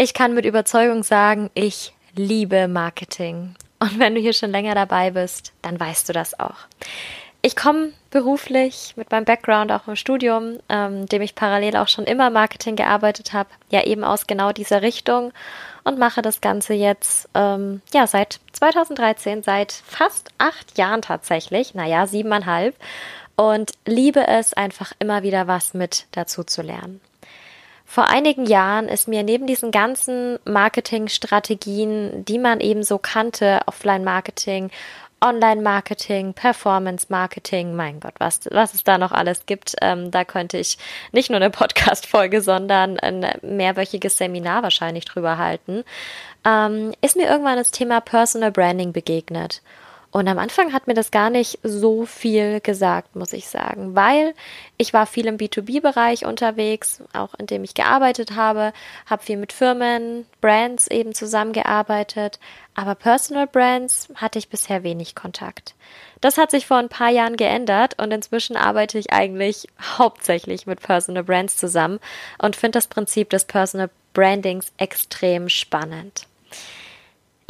Ich kann mit Überzeugung sagen, ich liebe Marketing. Und wenn du hier schon länger dabei bist, dann weißt du das auch. Ich komme beruflich mit meinem Background auch im Studium, ähm, dem ich parallel auch schon immer Marketing gearbeitet habe, ja eben aus genau dieser Richtung und mache das Ganze jetzt ähm, ja seit 2013, seit fast acht Jahren tatsächlich, naja siebeneinhalb und liebe es einfach immer wieder was mit dazu zu lernen. Vor einigen Jahren ist mir neben diesen ganzen Marketingstrategien, die man eben so kannte, Offline-Marketing, Online-Marketing, Performance-Marketing, mein Gott, was, was es da noch alles gibt. Ähm, da könnte ich nicht nur eine Podcast-Folge, sondern ein mehrwöchiges Seminar wahrscheinlich drüber halten. Ähm, ist mir irgendwann das Thema Personal Branding begegnet. Und am Anfang hat mir das gar nicht so viel gesagt, muss ich sagen, weil ich war viel im B2B-Bereich unterwegs, auch in dem ich gearbeitet habe, habe viel mit Firmen, Brands eben zusammengearbeitet, aber Personal Brands hatte ich bisher wenig Kontakt. Das hat sich vor ein paar Jahren geändert und inzwischen arbeite ich eigentlich hauptsächlich mit Personal Brands zusammen und finde das Prinzip des Personal Brandings extrem spannend.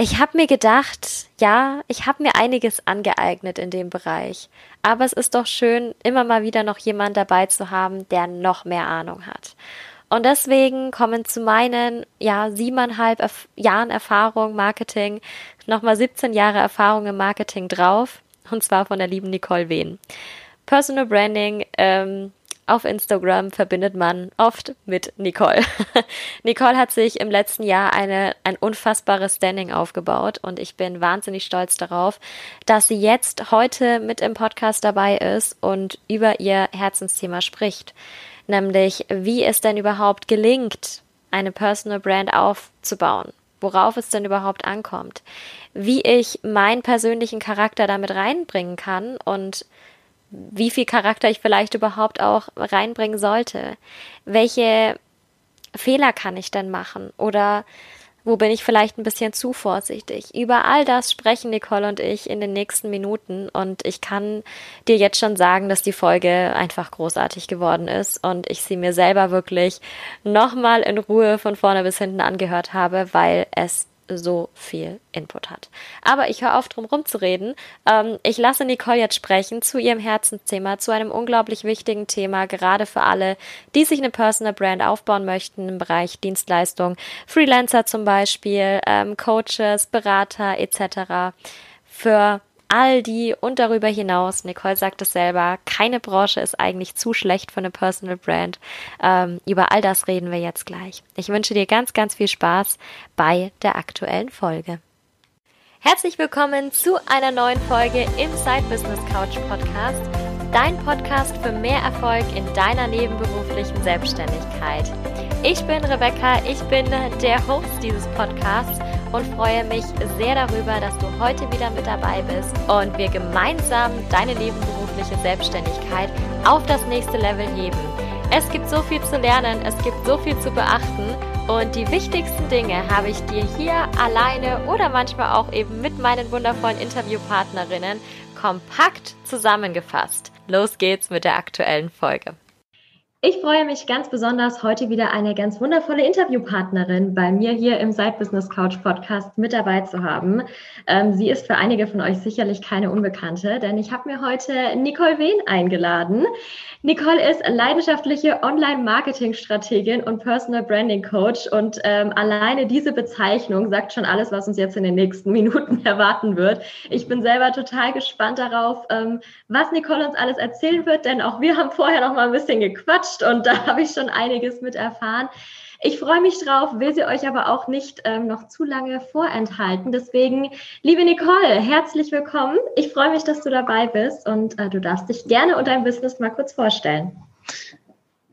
Ich habe mir gedacht, ja, ich habe mir einiges angeeignet in dem Bereich, aber es ist doch schön, immer mal wieder noch jemand dabei zu haben, der noch mehr Ahnung hat. Und deswegen kommen zu meinen, ja, siebeneinhalb Erf Jahren Erfahrung Marketing nochmal 17 Jahre Erfahrung im Marketing drauf, und zwar von der lieben Nicole Wehn. Personal Branding, ähm, auf Instagram verbindet man oft mit Nicole. Nicole hat sich im letzten Jahr eine, ein unfassbares Standing aufgebaut und ich bin wahnsinnig stolz darauf, dass sie jetzt heute mit im Podcast dabei ist und über ihr Herzensthema spricht. Nämlich, wie es denn überhaupt gelingt, eine Personal Brand aufzubauen worauf es denn überhaupt ankommt, wie ich meinen persönlichen Charakter damit reinbringen kann und wie viel Charakter ich vielleicht überhaupt auch reinbringen sollte. Welche Fehler kann ich denn machen? Oder wo bin ich vielleicht ein bisschen zu vorsichtig? Über all das sprechen Nicole und ich in den nächsten Minuten und ich kann dir jetzt schon sagen, dass die Folge einfach großartig geworden ist und ich sie mir selber wirklich nochmal in Ruhe von vorne bis hinten angehört habe, weil es so viel Input hat. Aber ich höre auf, drum rumzureden. Ähm, ich lasse Nicole jetzt sprechen zu ihrem Herzensthema, zu einem unglaublich wichtigen Thema, gerade für alle, die sich eine Personal Brand aufbauen möchten im Bereich Dienstleistung, Freelancer zum Beispiel, ähm, Coaches, Berater etc. Für all die und darüber hinaus, Nicole sagt es selber, keine Branche ist eigentlich zu schlecht für eine Personal Brand. Ähm, über all das reden wir jetzt gleich. Ich wünsche dir ganz, ganz viel Spaß bei der aktuellen Folge. Herzlich willkommen zu einer neuen Folge im Side Business Couch Podcast, dein Podcast für mehr Erfolg in deiner nebenberuflichen Selbstständigkeit. Ich bin Rebecca, ich bin der Host dieses Podcasts und freue mich sehr darüber, dass du heute wieder mit dabei bist und wir gemeinsam deine nebenberufliche Selbstständigkeit auf das nächste Level heben. Es gibt so viel zu lernen, es gibt so viel zu beachten und die wichtigsten Dinge habe ich dir hier alleine oder manchmal auch eben mit meinen wundervollen Interviewpartnerinnen kompakt zusammengefasst. Los geht's mit der aktuellen Folge. Ich freue mich ganz besonders, heute wieder eine ganz wundervolle Interviewpartnerin bei mir hier im Side Business Couch Podcast mit dabei zu haben. Ähm, sie ist für einige von euch sicherlich keine Unbekannte, denn ich habe mir heute Nicole Wehn eingeladen. Nicole ist leidenschaftliche Online-Marketing-Strategin und Personal Branding Coach und ähm, alleine diese Bezeichnung sagt schon alles, was uns jetzt in den nächsten Minuten erwarten wird. Ich bin selber total gespannt darauf, ähm, was Nicole uns alles erzählen wird, denn auch wir haben vorher noch mal ein bisschen gequatscht und da habe ich schon einiges mit erfahren. Ich freue mich drauf, will sie euch aber auch nicht ähm, noch zu lange vorenthalten. Deswegen, liebe Nicole, herzlich willkommen. Ich freue mich, dass du dabei bist und äh, du darfst dich gerne und dein Business mal kurz vorstellen.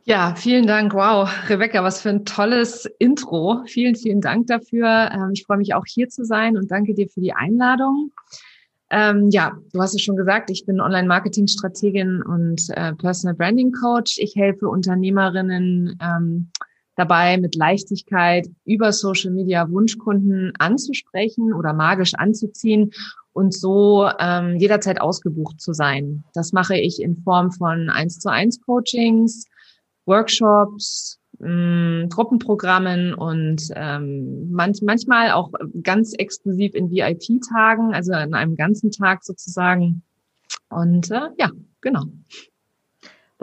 Ja, vielen Dank. Wow, Rebecca, was für ein tolles Intro. Vielen, vielen Dank dafür. Ähm, ich freue mich auch hier zu sein und danke dir für die Einladung. Ähm, ja, du hast es schon gesagt, ich bin Online-Marketing-Strategin und äh, Personal Branding Coach. Ich helfe Unternehmerinnen, ähm, dabei, mit Leichtigkeit über Social Media Wunschkunden anzusprechen oder magisch anzuziehen und so ähm, jederzeit ausgebucht zu sein. Das mache ich in Form von 1 zu 1 Coachings, Workshops, mh, Gruppenprogrammen und ähm, manch, manchmal auch ganz exklusiv in VIP-Tagen, also an einem ganzen Tag sozusagen. Und äh, ja, genau.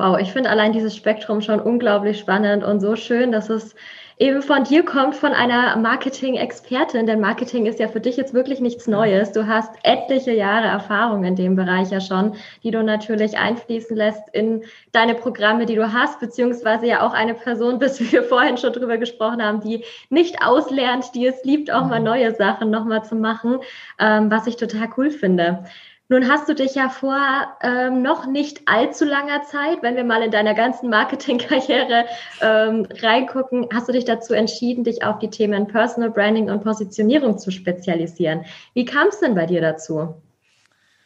Wow, ich finde allein dieses Spektrum schon unglaublich spannend und so schön, dass es eben von dir kommt, von einer Marketing-Expertin, denn Marketing ist ja für dich jetzt wirklich nichts Neues. Du hast etliche Jahre Erfahrung in dem Bereich ja schon, die du natürlich einfließen lässt in deine Programme, die du hast, beziehungsweise ja auch eine Person wie wir vorhin schon drüber gesprochen haben, die nicht auslernt, die es liebt, auch mal mhm. neue Sachen nochmal zu machen, ähm, was ich total cool finde. Nun hast du dich ja vor ähm, noch nicht allzu langer Zeit, wenn wir mal in deiner ganzen Marketingkarriere ähm, reingucken, hast du dich dazu entschieden, dich auf die Themen Personal Branding und Positionierung zu spezialisieren. Wie kam es denn bei dir dazu?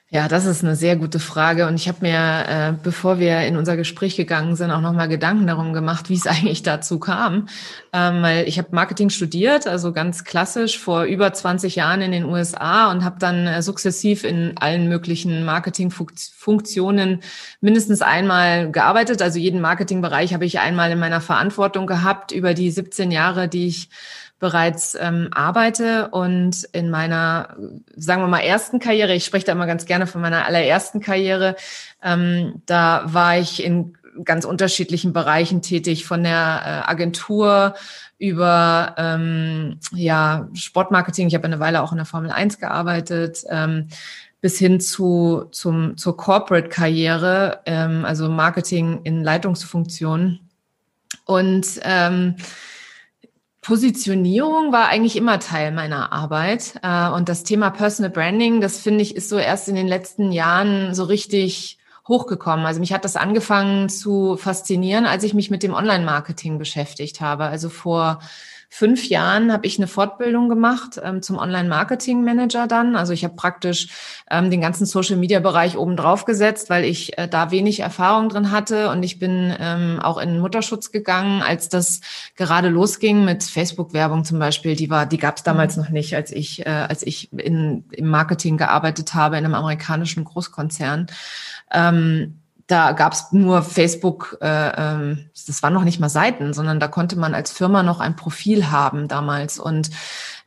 Ja, das ist eine sehr gute Frage. Und ich habe mir, äh, bevor wir in unser Gespräch gegangen sind, auch nochmal Gedanken darum gemacht, wie es eigentlich dazu kam. Ähm, weil ich habe Marketing studiert, also ganz klassisch vor über 20 Jahren in den USA und habe dann äh, sukzessiv in allen möglichen Marketingfunktionen mindestens einmal gearbeitet. Also jeden Marketingbereich habe ich einmal in meiner Verantwortung gehabt über die 17 Jahre, die ich bereits ähm, arbeite und in meiner, sagen wir mal, ersten Karriere, ich spreche da immer ganz gerne von meiner allerersten Karriere, ähm, da war ich in ganz unterschiedlichen Bereichen tätig, von der äh, Agentur über ähm, ja, Sportmarketing. Ich habe eine Weile auch in der Formel 1 gearbeitet. Ähm, bis hin zu zum, zur Corporate-Karriere, ähm, also Marketing in Leitungsfunktionen. Und ähm, Positionierung war eigentlich immer Teil meiner Arbeit. Äh, und das Thema Personal Branding, das finde ich, ist so erst in den letzten Jahren so richtig hochgekommen. Also mich hat das angefangen zu faszinieren, als ich mich mit dem Online-Marketing beschäftigt habe. Also vor fünf Jahren habe ich eine Fortbildung gemacht ähm, zum Online-Marketing-Manager dann. Also ich habe praktisch ähm, den ganzen Social-Media-Bereich oben drauf gesetzt, weil ich äh, da wenig Erfahrung drin hatte. Und ich bin ähm, auch in Mutterschutz gegangen, als das gerade losging mit Facebook-Werbung zum Beispiel. Die war, die gab es damals mhm. noch nicht, als ich, äh, als ich in, im Marketing gearbeitet habe in einem amerikanischen Großkonzern. Ähm, da gab es nur Facebook, äh, ähm, das waren noch nicht mal Seiten, sondern da konnte man als Firma noch ein Profil haben damals. Und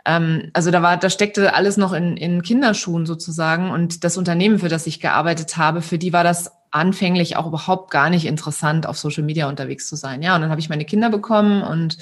ähm, also da war, da steckte alles noch in, in Kinderschuhen sozusagen. Und das Unternehmen, für das ich gearbeitet habe, für die war das anfänglich auch überhaupt gar nicht interessant, auf Social Media unterwegs zu sein. Ja, und dann habe ich meine Kinder bekommen und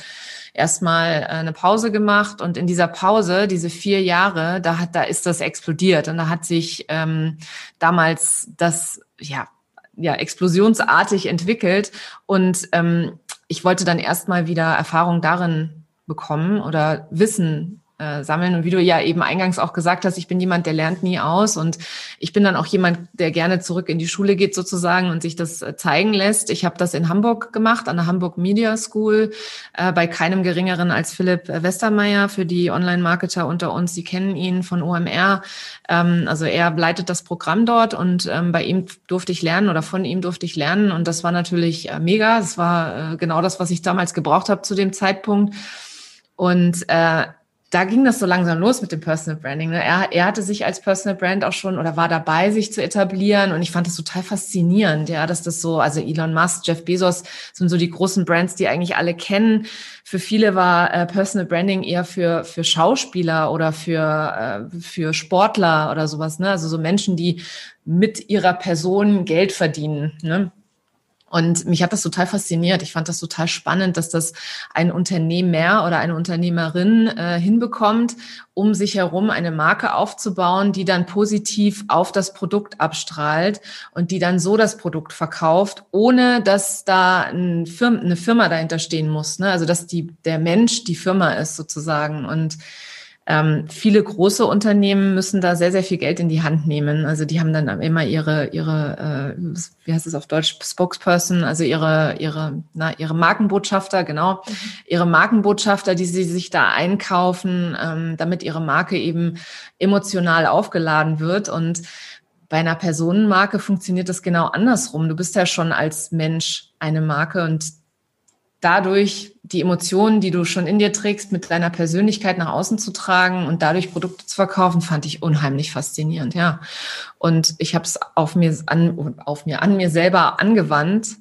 erstmal äh, eine Pause gemacht. Und in dieser Pause, diese vier Jahre, da hat, da ist das explodiert. Und da hat sich ähm, damals das, ja, ja, explosionsartig entwickelt. Und ähm, ich wollte dann erstmal wieder Erfahrung darin bekommen oder wissen, äh, sammeln. Und wie du ja eben eingangs auch gesagt hast, ich bin jemand, der lernt nie aus und ich bin dann auch jemand, der gerne zurück in die Schule geht sozusagen und sich das äh, zeigen lässt. Ich habe das in Hamburg gemacht, an der Hamburg Media School, äh, bei keinem geringeren als Philipp Westermeier für die Online-Marketer unter uns. Sie kennen ihn von OMR. Ähm, also er leitet das Programm dort und ähm, bei ihm durfte ich lernen oder von ihm durfte ich lernen und das war natürlich äh, mega. Das war äh, genau das, was ich damals gebraucht habe zu dem Zeitpunkt. Und äh, da ging das so langsam los mit dem Personal Branding. Ne? Er, er hatte sich als Personal Brand auch schon oder war dabei, sich zu etablieren. Und ich fand das total faszinierend, ja, dass das so, also Elon Musk, Jeff Bezos sind so die großen Brands, die eigentlich alle kennen. Für viele war äh, Personal Branding eher für, für Schauspieler oder für, äh, für Sportler oder sowas, ne? Also so Menschen, die mit ihrer Person Geld verdienen. Ne? Und mich hat das total fasziniert. Ich fand das total spannend, dass das ein Unternehmer oder eine Unternehmerin äh, hinbekommt, um sich herum eine Marke aufzubauen, die dann positiv auf das Produkt abstrahlt und die dann so das Produkt verkauft, ohne dass da ein Firma, eine Firma dahinter stehen muss. Ne? Also dass die, der Mensch die Firma ist sozusagen. Und ähm, viele große Unternehmen müssen da sehr, sehr viel Geld in die Hand nehmen. Also die haben dann immer ihre, ihre, äh, wie heißt es auf Deutsch, Spokesperson, also ihre, ihre, na, ihre Markenbotschafter, genau, mhm. ihre Markenbotschafter, die sie sich da einkaufen, ähm, damit ihre Marke eben emotional aufgeladen wird. Und bei einer Personenmarke funktioniert das genau andersrum. Du bist ja schon als Mensch eine Marke und dadurch die Emotionen, die du schon in dir trägst, mit deiner Persönlichkeit nach außen zu tragen und dadurch Produkte zu verkaufen, fand ich unheimlich faszinierend, ja. Und ich habe es auf mir an, auf mir an mir selber angewandt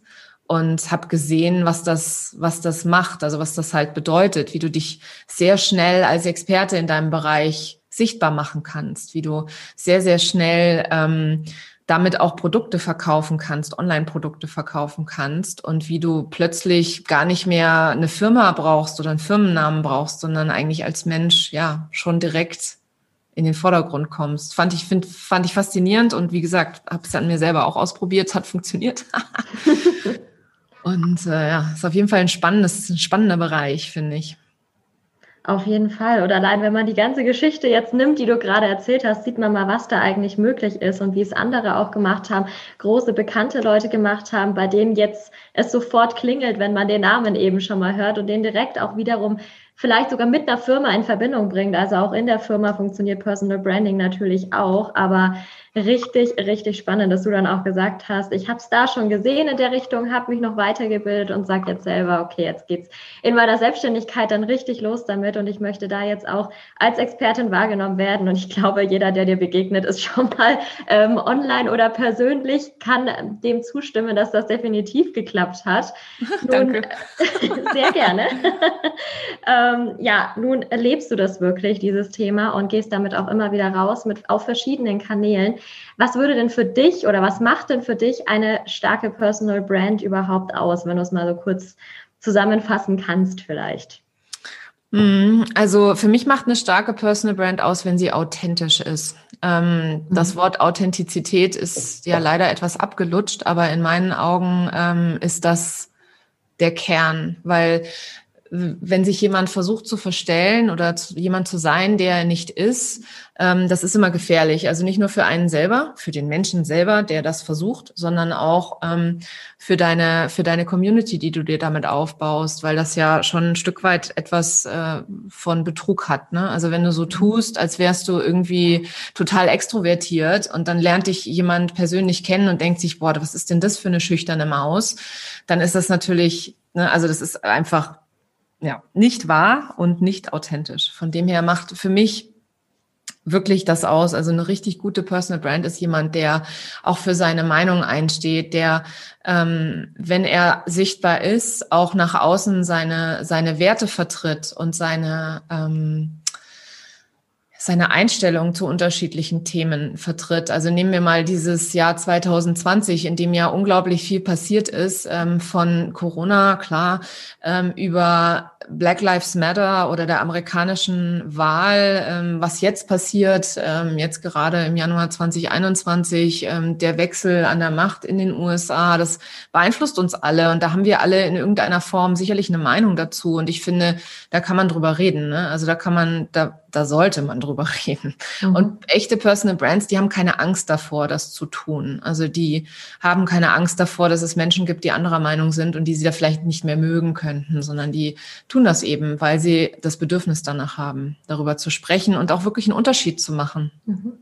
und habe gesehen, was das, was das macht, also was das halt bedeutet, wie du dich sehr schnell als Experte in deinem Bereich sichtbar machen kannst, wie du sehr, sehr schnell ähm, damit auch Produkte verkaufen kannst, Online-Produkte verkaufen kannst und wie du plötzlich gar nicht mehr eine Firma brauchst oder einen Firmennamen brauchst, sondern eigentlich als Mensch ja schon direkt in den Vordergrund kommst. Fand ich, find, fand ich faszinierend und wie gesagt, habe es an mir selber auch ausprobiert, es hat funktioniert. und äh, ja, ist auf jeden Fall ein spannendes, ein spannender Bereich, finde ich. Auf jeden Fall. Oder allein, wenn man die ganze Geschichte jetzt nimmt, die du gerade erzählt hast, sieht man mal, was da eigentlich möglich ist und wie es andere auch gemacht haben, große bekannte Leute gemacht haben, bei denen jetzt es sofort klingelt, wenn man den Namen eben schon mal hört und den direkt auch wiederum vielleicht sogar mit einer Firma in Verbindung bringt. Also auch in der Firma funktioniert Personal Branding natürlich auch, aber richtig, richtig spannend, dass du dann auch gesagt hast, ich habe es da schon gesehen in der Richtung, habe mich noch weitergebildet und sage jetzt selber, okay, jetzt geht's in meiner Selbstständigkeit dann richtig los damit und ich möchte da jetzt auch als Expertin wahrgenommen werden und ich glaube, jeder, der dir begegnet, ist schon mal ähm, online oder persönlich, kann dem zustimmen, dass das definitiv geklappt hat. Nun, Danke. sehr gerne. ähm, ja, nun erlebst du das wirklich, dieses Thema und gehst damit auch immer wieder raus mit auf verschiedenen Kanälen. Was würde denn für dich oder was macht denn für dich eine starke Personal Brand überhaupt aus, wenn du es mal so kurz zusammenfassen kannst vielleicht? Mhm. Also für mich macht eine starke Personal Brand aus, wenn sie authentisch ist. Ähm, mhm. Das Wort Authentizität ist ja leider etwas abgelutscht, aber in meinen Augen ähm, ist das der Kern, weil wenn sich jemand versucht zu verstellen oder zu, jemand zu sein, der er nicht ist, ähm, das ist immer gefährlich. Also nicht nur für einen selber, für den Menschen selber, der das versucht, sondern auch ähm, für deine für deine Community, die du dir damit aufbaust, weil das ja schon ein Stück weit etwas äh, von Betrug hat. Ne? Also wenn du so tust, als wärst du irgendwie total extrovertiert und dann lernt dich jemand persönlich kennen und denkt sich, boah, was ist denn das für eine schüchterne Maus? Dann ist das natürlich, ne, also das ist einfach ja, nicht wahr und nicht authentisch. Von dem her macht für mich wirklich das aus. Also eine richtig gute Personal Brand ist jemand, der auch für seine Meinung einsteht, der, ähm, wenn er sichtbar ist, auch nach außen seine, seine Werte vertritt und seine, ähm, seine Einstellung zu unterschiedlichen Themen vertritt. Also nehmen wir mal dieses Jahr 2020, in dem ja unglaublich viel passiert ist, ähm, von Corona, klar, ähm, über Black Lives Matter oder der amerikanischen Wahl, ähm, was jetzt passiert, ähm, jetzt gerade im Januar 2021, ähm, der Wechsel an der Macht in den USA, das beeinflusst uns alle und da haben wir alle in irgendeiner Form sicherlich eine Meinung dazu und ich finde, da kann man drüber reden. Ne? Also da kann man, da, da sollte man drüber reden. Mhm. Und echte Personal Brands, die haben keine Angst davor, das zu tun. Also die haben keine Angst davor, dass es Menschen gibt, die anderer Meinung sind und die sie da vielleicht nicht mehr mögen könnten, sondern die tun das eben, weil sie das Bedürfnis danach haben, darüber zu sprechen und auch wirklich einen Unterschied zu machen. Mhm.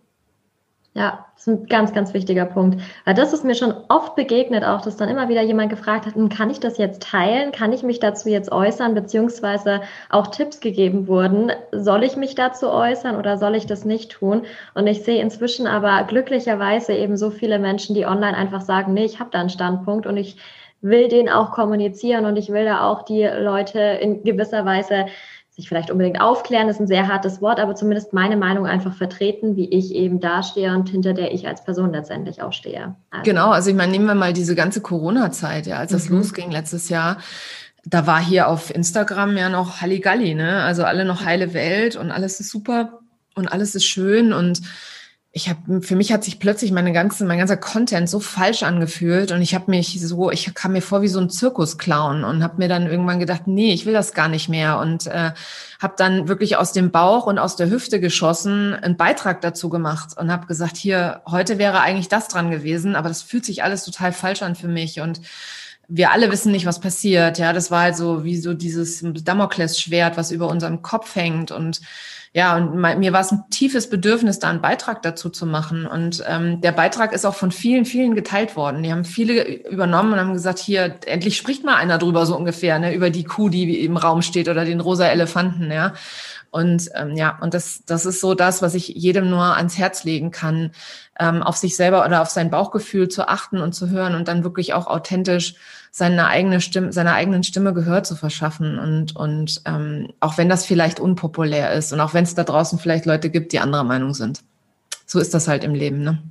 Ja, das ist ein ganz, ganz wichtiger Punkt. Weil das ist mir schon oft begegnet, auch dass dann immer wieder jemand gefragt hat, hm, kann ich das jetzt teilen? Kann ich mich dazu jetzt äußern? Beziehungsweise auch Tipps gegeben wurden. Soll ich mich dazu äußern oder soll ich das nicht tun? Und ich sehe inzwischen aber glücklicherweise eben so viele Menschen, die online einfach sagen, nee, ich habe da einen Standpunkt und ich will den auch kommunizieren und ich will da auch die Leute in gewisser Weise sich vielleicht unbedingt aufklären, ist ein sehr hartes Wort, aber zumindest meine Meinung einfach vertreten, wie ich eben dastehe und hinter der ich als Person letztendlich auch stehe. Also. Genau, also ich meine, nehmen wir mal diese ganze Corona-Zeit, ja, als das mhm. losging letztes Jahr. Da war hier auf Instagram ja noch Halligalli, ne? Also alle noch heile Welt und alles ist super und alles ist schön und ich habe für mich hat sich plötzlich meine ganze mein ganzer Content so falsch angefühlt und ich habe mich so ich kam mir vor wie so ein Zirkusclown und habe mir dann irgendwann gedacht nee ich will das gar nicht mehr und äh, habe dann wirklich aus dem Bauch und aus der Hüfte geschossen einen Beitrag dazu gemacht und habe gesagt hier heute wäre eigentlich das dran gewesen aber das fühlt sich alles total falsch an für mich und wir alle wissen nicht, was passiert. Ja, das war halt so wie so dieses Damoklesschwert, was über unserem Kopf hängt und ja, und mir war es ein tiefes Bedürfnis, da einen Beitrag dazu zu machen. Und ähm, der Beitrag ist auch von vielen, vielen geteilt worden. Die haben viele übernommen und haben gesagt, hier, endlich spricht mal einer drüber, so ungefähr, ne, über die Kuh, die im Raum steht oder den rosa Elefanten, ja. Und ähm, ja, und das, das ist so das, was ich jedem nur ans Herz legen kann, ähm, auf sich selber oder auf sein Bauchgefühl zu achten und zu hören und dann wirklich auch authentisch seine eigene Stimme, seiner eigenen Stimme Gehör zu verschaffen und, und ähm, auch wenn das vielleicht unpopulär ist und auch wenn es da draußen vielleicht Leute gibt, die anderer Meinung sind. So ist das halt im Leben, ne?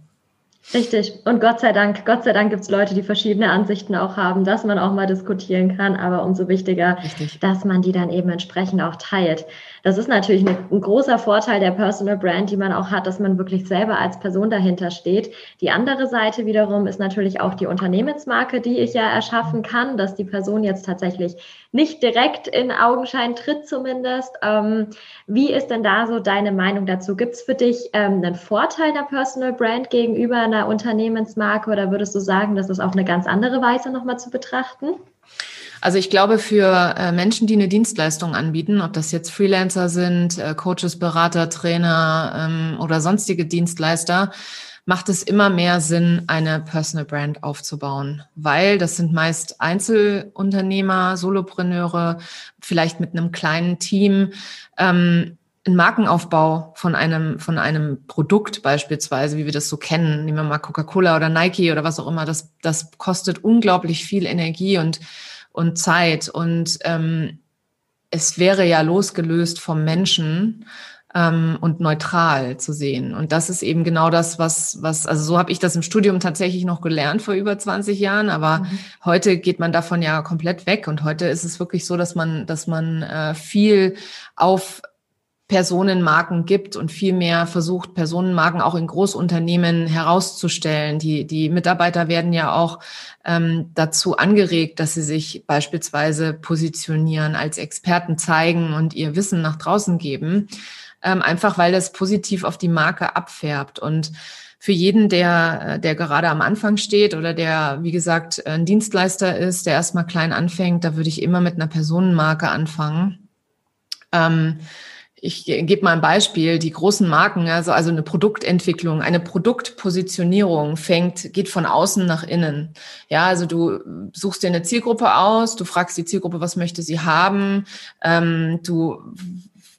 Richtig. Und Gott sei Dank, Gott sei Dank gibt es Leute, die verschiedene Ansichten auch haben, dass man auch mal diskutieren kann, aber umso wichtiger, Richtig. dass man die dann eben entsprechend auch teilt. Das ist natürlich ein, ein großer Vorteil der Personal Brand, die man auch hat, dass man wirklich selber als Person dahinter steht. Die andere Seite wiederum ist natürlich auch die Unternehmensmarke, die ich ja erschaffen kann, dass die Person jetzt tatsächlich nicht direkt in Augenschein tritt zumindest. Ähm, wie ist denn da so deine Meinung dazu? Gibt es für dich ähm, einen Vorteil einer Personal Brand gegenüber einer Unternehmensmarke oder würdest du sagen, das ist auf eine ganz andere Weise nochmal zu betrachten? Also ich glaube, für äh, Menschen, die eine Dienstleistung anbieten, ob das jetzt Freelancer sind, äh, Coaches, Berater, Trainer ähm, oder sonstige Dienstleister, macht es immer mehr Sinn, eine Personal Brand aufzubauen, weil das sind meist Einzelunternehmer, Solopreneure, vielleicht mit einem kleinen Team. Ähm, ein Markenaufbau von einem, von einem Produkt beispielsweise, wie wir das so kennen, nehmen wir mal Coca-Cola oder Nike oder was auch immer, das, das kostet unglaublich viel Energie und und Zeit. Und ähm, es wäre ja losgelöst vom Menschen ähm, und neutral zu sehen. Und das ist eben genau das, was, was, also so habe ich das im Studium tatsächlich noch gelernt vor über 20 Jahren, aber mhm. heute geht man davon ja komplett weg. Und heute ist es wirklich so, dass man, dass man äh, viel auf Personenmarken gibt und viel mehr versucht, Personenmarken auch in Großunternehmen herauszustellen. Die, die Mitarbeiter werden ja auch ähm, dazu angeregt, dass sie sich beispielsweise positionieren, als Experten zeigen und ihr Wissen nach draußen geben, ähm, einfach weil das positiv auf die Marke abfärbt. Und für jeden, der, der gerade am Anfang steht oder der, wie gesagt, ein Dienstleister ist, der erstmal klein anfängt, da würde ich immer mit einer Personenmarke anfangen. Ähm, ich gebe mal ein Beispiel, die großen Marken, also, also eine Produktentwicklung, eine Produktpositionierung fängt, geht von außen nach innen. Ja, also du suchst dir eine Zielgruppe aus, du fragst die Zielgruppe, was möchte sie haben, ähm, du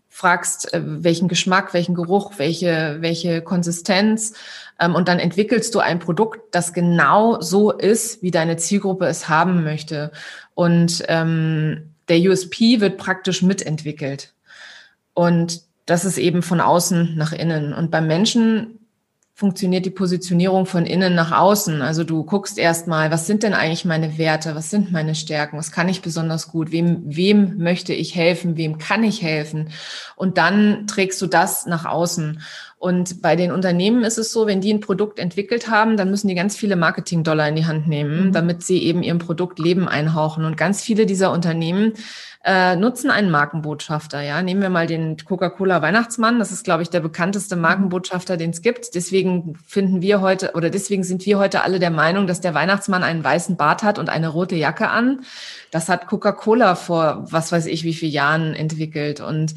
fragst, äh, welchen Geschmack, welchen Geruch, welche, welche Konsistenz ähm, und dann entwickelst du ein Produkt, das genau so ist, wie deine Zielgruppe es haben möchte. Und ähm, der USP wird praktisch mitentwickelt. Und das ist eben von außen nach innen. Und beim Menschen funktioniert die Positionierung von innen nach außen. Also du guckst erstmal, was sind denn eigentlich meine Werte? Was sind meine Stärken? Was kann ich besonders gut? Wem, wem möchte ich helfen? Wem kann ich helfen? Und dann trägst du das nach außen. Und bei den Unternehmen ist es so, wenn die ein Produkt entwickelt haben, dann müssen die ganz viele Marketing-Dollar in die Hand nehmen, mhm. damit sie eben ihrem Produkt Leben einhauchen. Und ganz viele dieser Unternehmen äh, nutzen einen Markenbotschafter. Ja, nehmen wir mal den Coca-Cola Weihnachtsmann. Das ist, glaube ich, der bekannteste Markenbotschafter, den es gibt. Deswegen finden wir heute oder deswegen sind wir heute alle der Meinung, dass der Weihnachtsmann einen weißen Bart hat und eine rote Jacke an. Das hat Coca-Cola vor was weiß ich wie vielen Jahren entwickelt. Und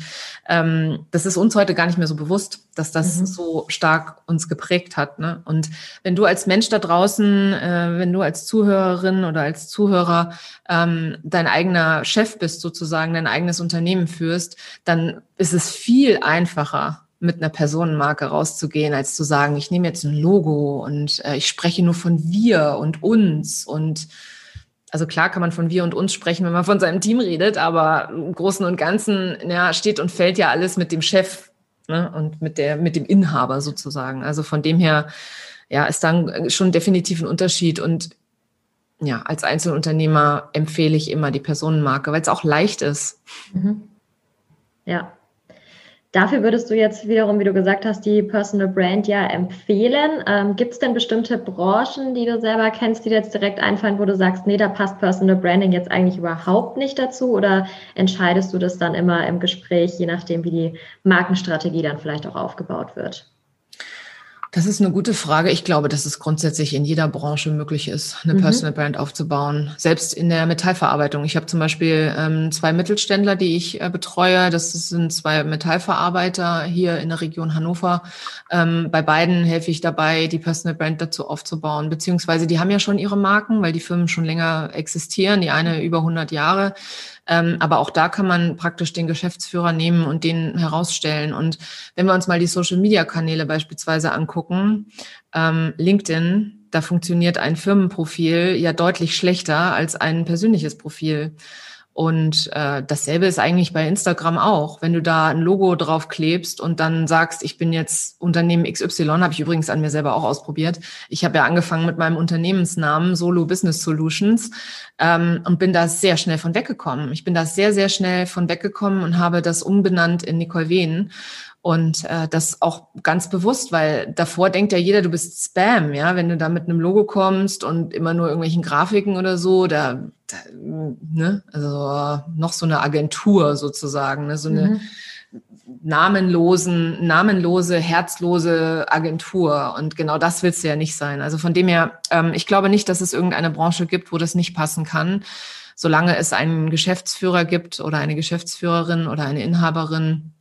ähm, das ist uns heute gar nicht mehr so bewusst, dass das mhm. so stark uns geprägt hat. Ne? Und wenn du als Mensch da draußen, äh, wenn du als Zuhörerin oder als Zuhörer ähm, dein eigener Chef bist, sozusagen dein eigenes Unternehmen führst, dann ist es viel einfacher, mit einer Personenmarke rauszugehen, als zu sagen, ich nehme jetzt ein Logo und äh, ich spreche nur von wir und uns und also klar kann man von wir und uns sprechen, wenn man von seinem Team redet, aber im Großen und Ganzen ja, steht und fällt ja alles mit dem Chef ne, und mit, der, mit dem Inhaber sozusagen. Also von dem her ja, ist dann schon definitiv ein Unterschied. Und ja, als Einzelunternehmer empfehle ich immer die Personenmarke, weil es auch leicht ist. Mhm. Ja, Dafür würdest du jetzt wiederum, wie du gesagt hast, die Personal Brand ja empfehlen. Ähm, Gibt es denn bestimmte Branchen, die du selber kennst, die dir jetzt direkt einfallen, wo du sagst, nee, da passt Personal Branding jetzt eigentlich überhaupt nicht dazu? Oder entscheidest du das dann immer im Gespräch, je nachdem, wie die Markenstrategie dann vielleicht auch aufgebaut wird? Das ist eine gute Frage. Ich glaube, dass es grundsätzlich in jeder Branche möglich ist, eine mhm. Personal Brand aufzubauen. Selbst in der Metallverarbeitung. Ich habe zum Beispiel ähm, zwei Mittelständler, die ich äh, betreue. Das sind zwei Metallverarbeiter hier in der Region Hannover. Ähm, bei beiden helfe ich dabei, die Personal Brand dazu aufzubauen. Beziehungsweise die haben ja schon ihre Marken, weil die Firmen schon länger existieren. Die eine über 100 Jahre. Ähm, aber auch da kann man praktisch den Geschäftsführer nehmen und den herausstellen. Und wenn wir uns mal die Social-Media-Kanäle beispielsweise angucken, ähm, LinkedIn da funktioniert ein Firmenprofil ja deutlich schlechter als ein persönliches Profil. Und äh, dasselbe ist eigentlich bei Instagram auch. Wenn du da ein Logo drauf klebst und dann sagst, ich bin jetzt Unternehmen XY, habe ich übrigens an mir selber auch ausprobiert. Ich habe ja angefangen mit meinem Unternehmensnamen Solo Business Solutions ähm, und bin da sehr schnell von weggekommen. Ich bin da sehr, sehr schnell von weggekommen und habe das umbenannt in Nicole Wehn. Und äh, das auch ganz bewusst, weil davor denkt ja jeder, du bist Spam, ja, wenn du da mit einem Logo kommst und immer nur irgendwelchen Grafiken oder so, da, da ne, also noch so eine Agentur sozusagen, ne, so eine mhm. namenlosen, namenlose, herzlose Agentur. Und genau das willst du ja nicht sein. Also von dem her, ähm, ich glaube nicht, dass es irgendeine Branche gibt, wo das nicht passen kann. Solange es einen Geschäftsführer gibt oder eine Geschäftsführerin oder eine Inhaberin,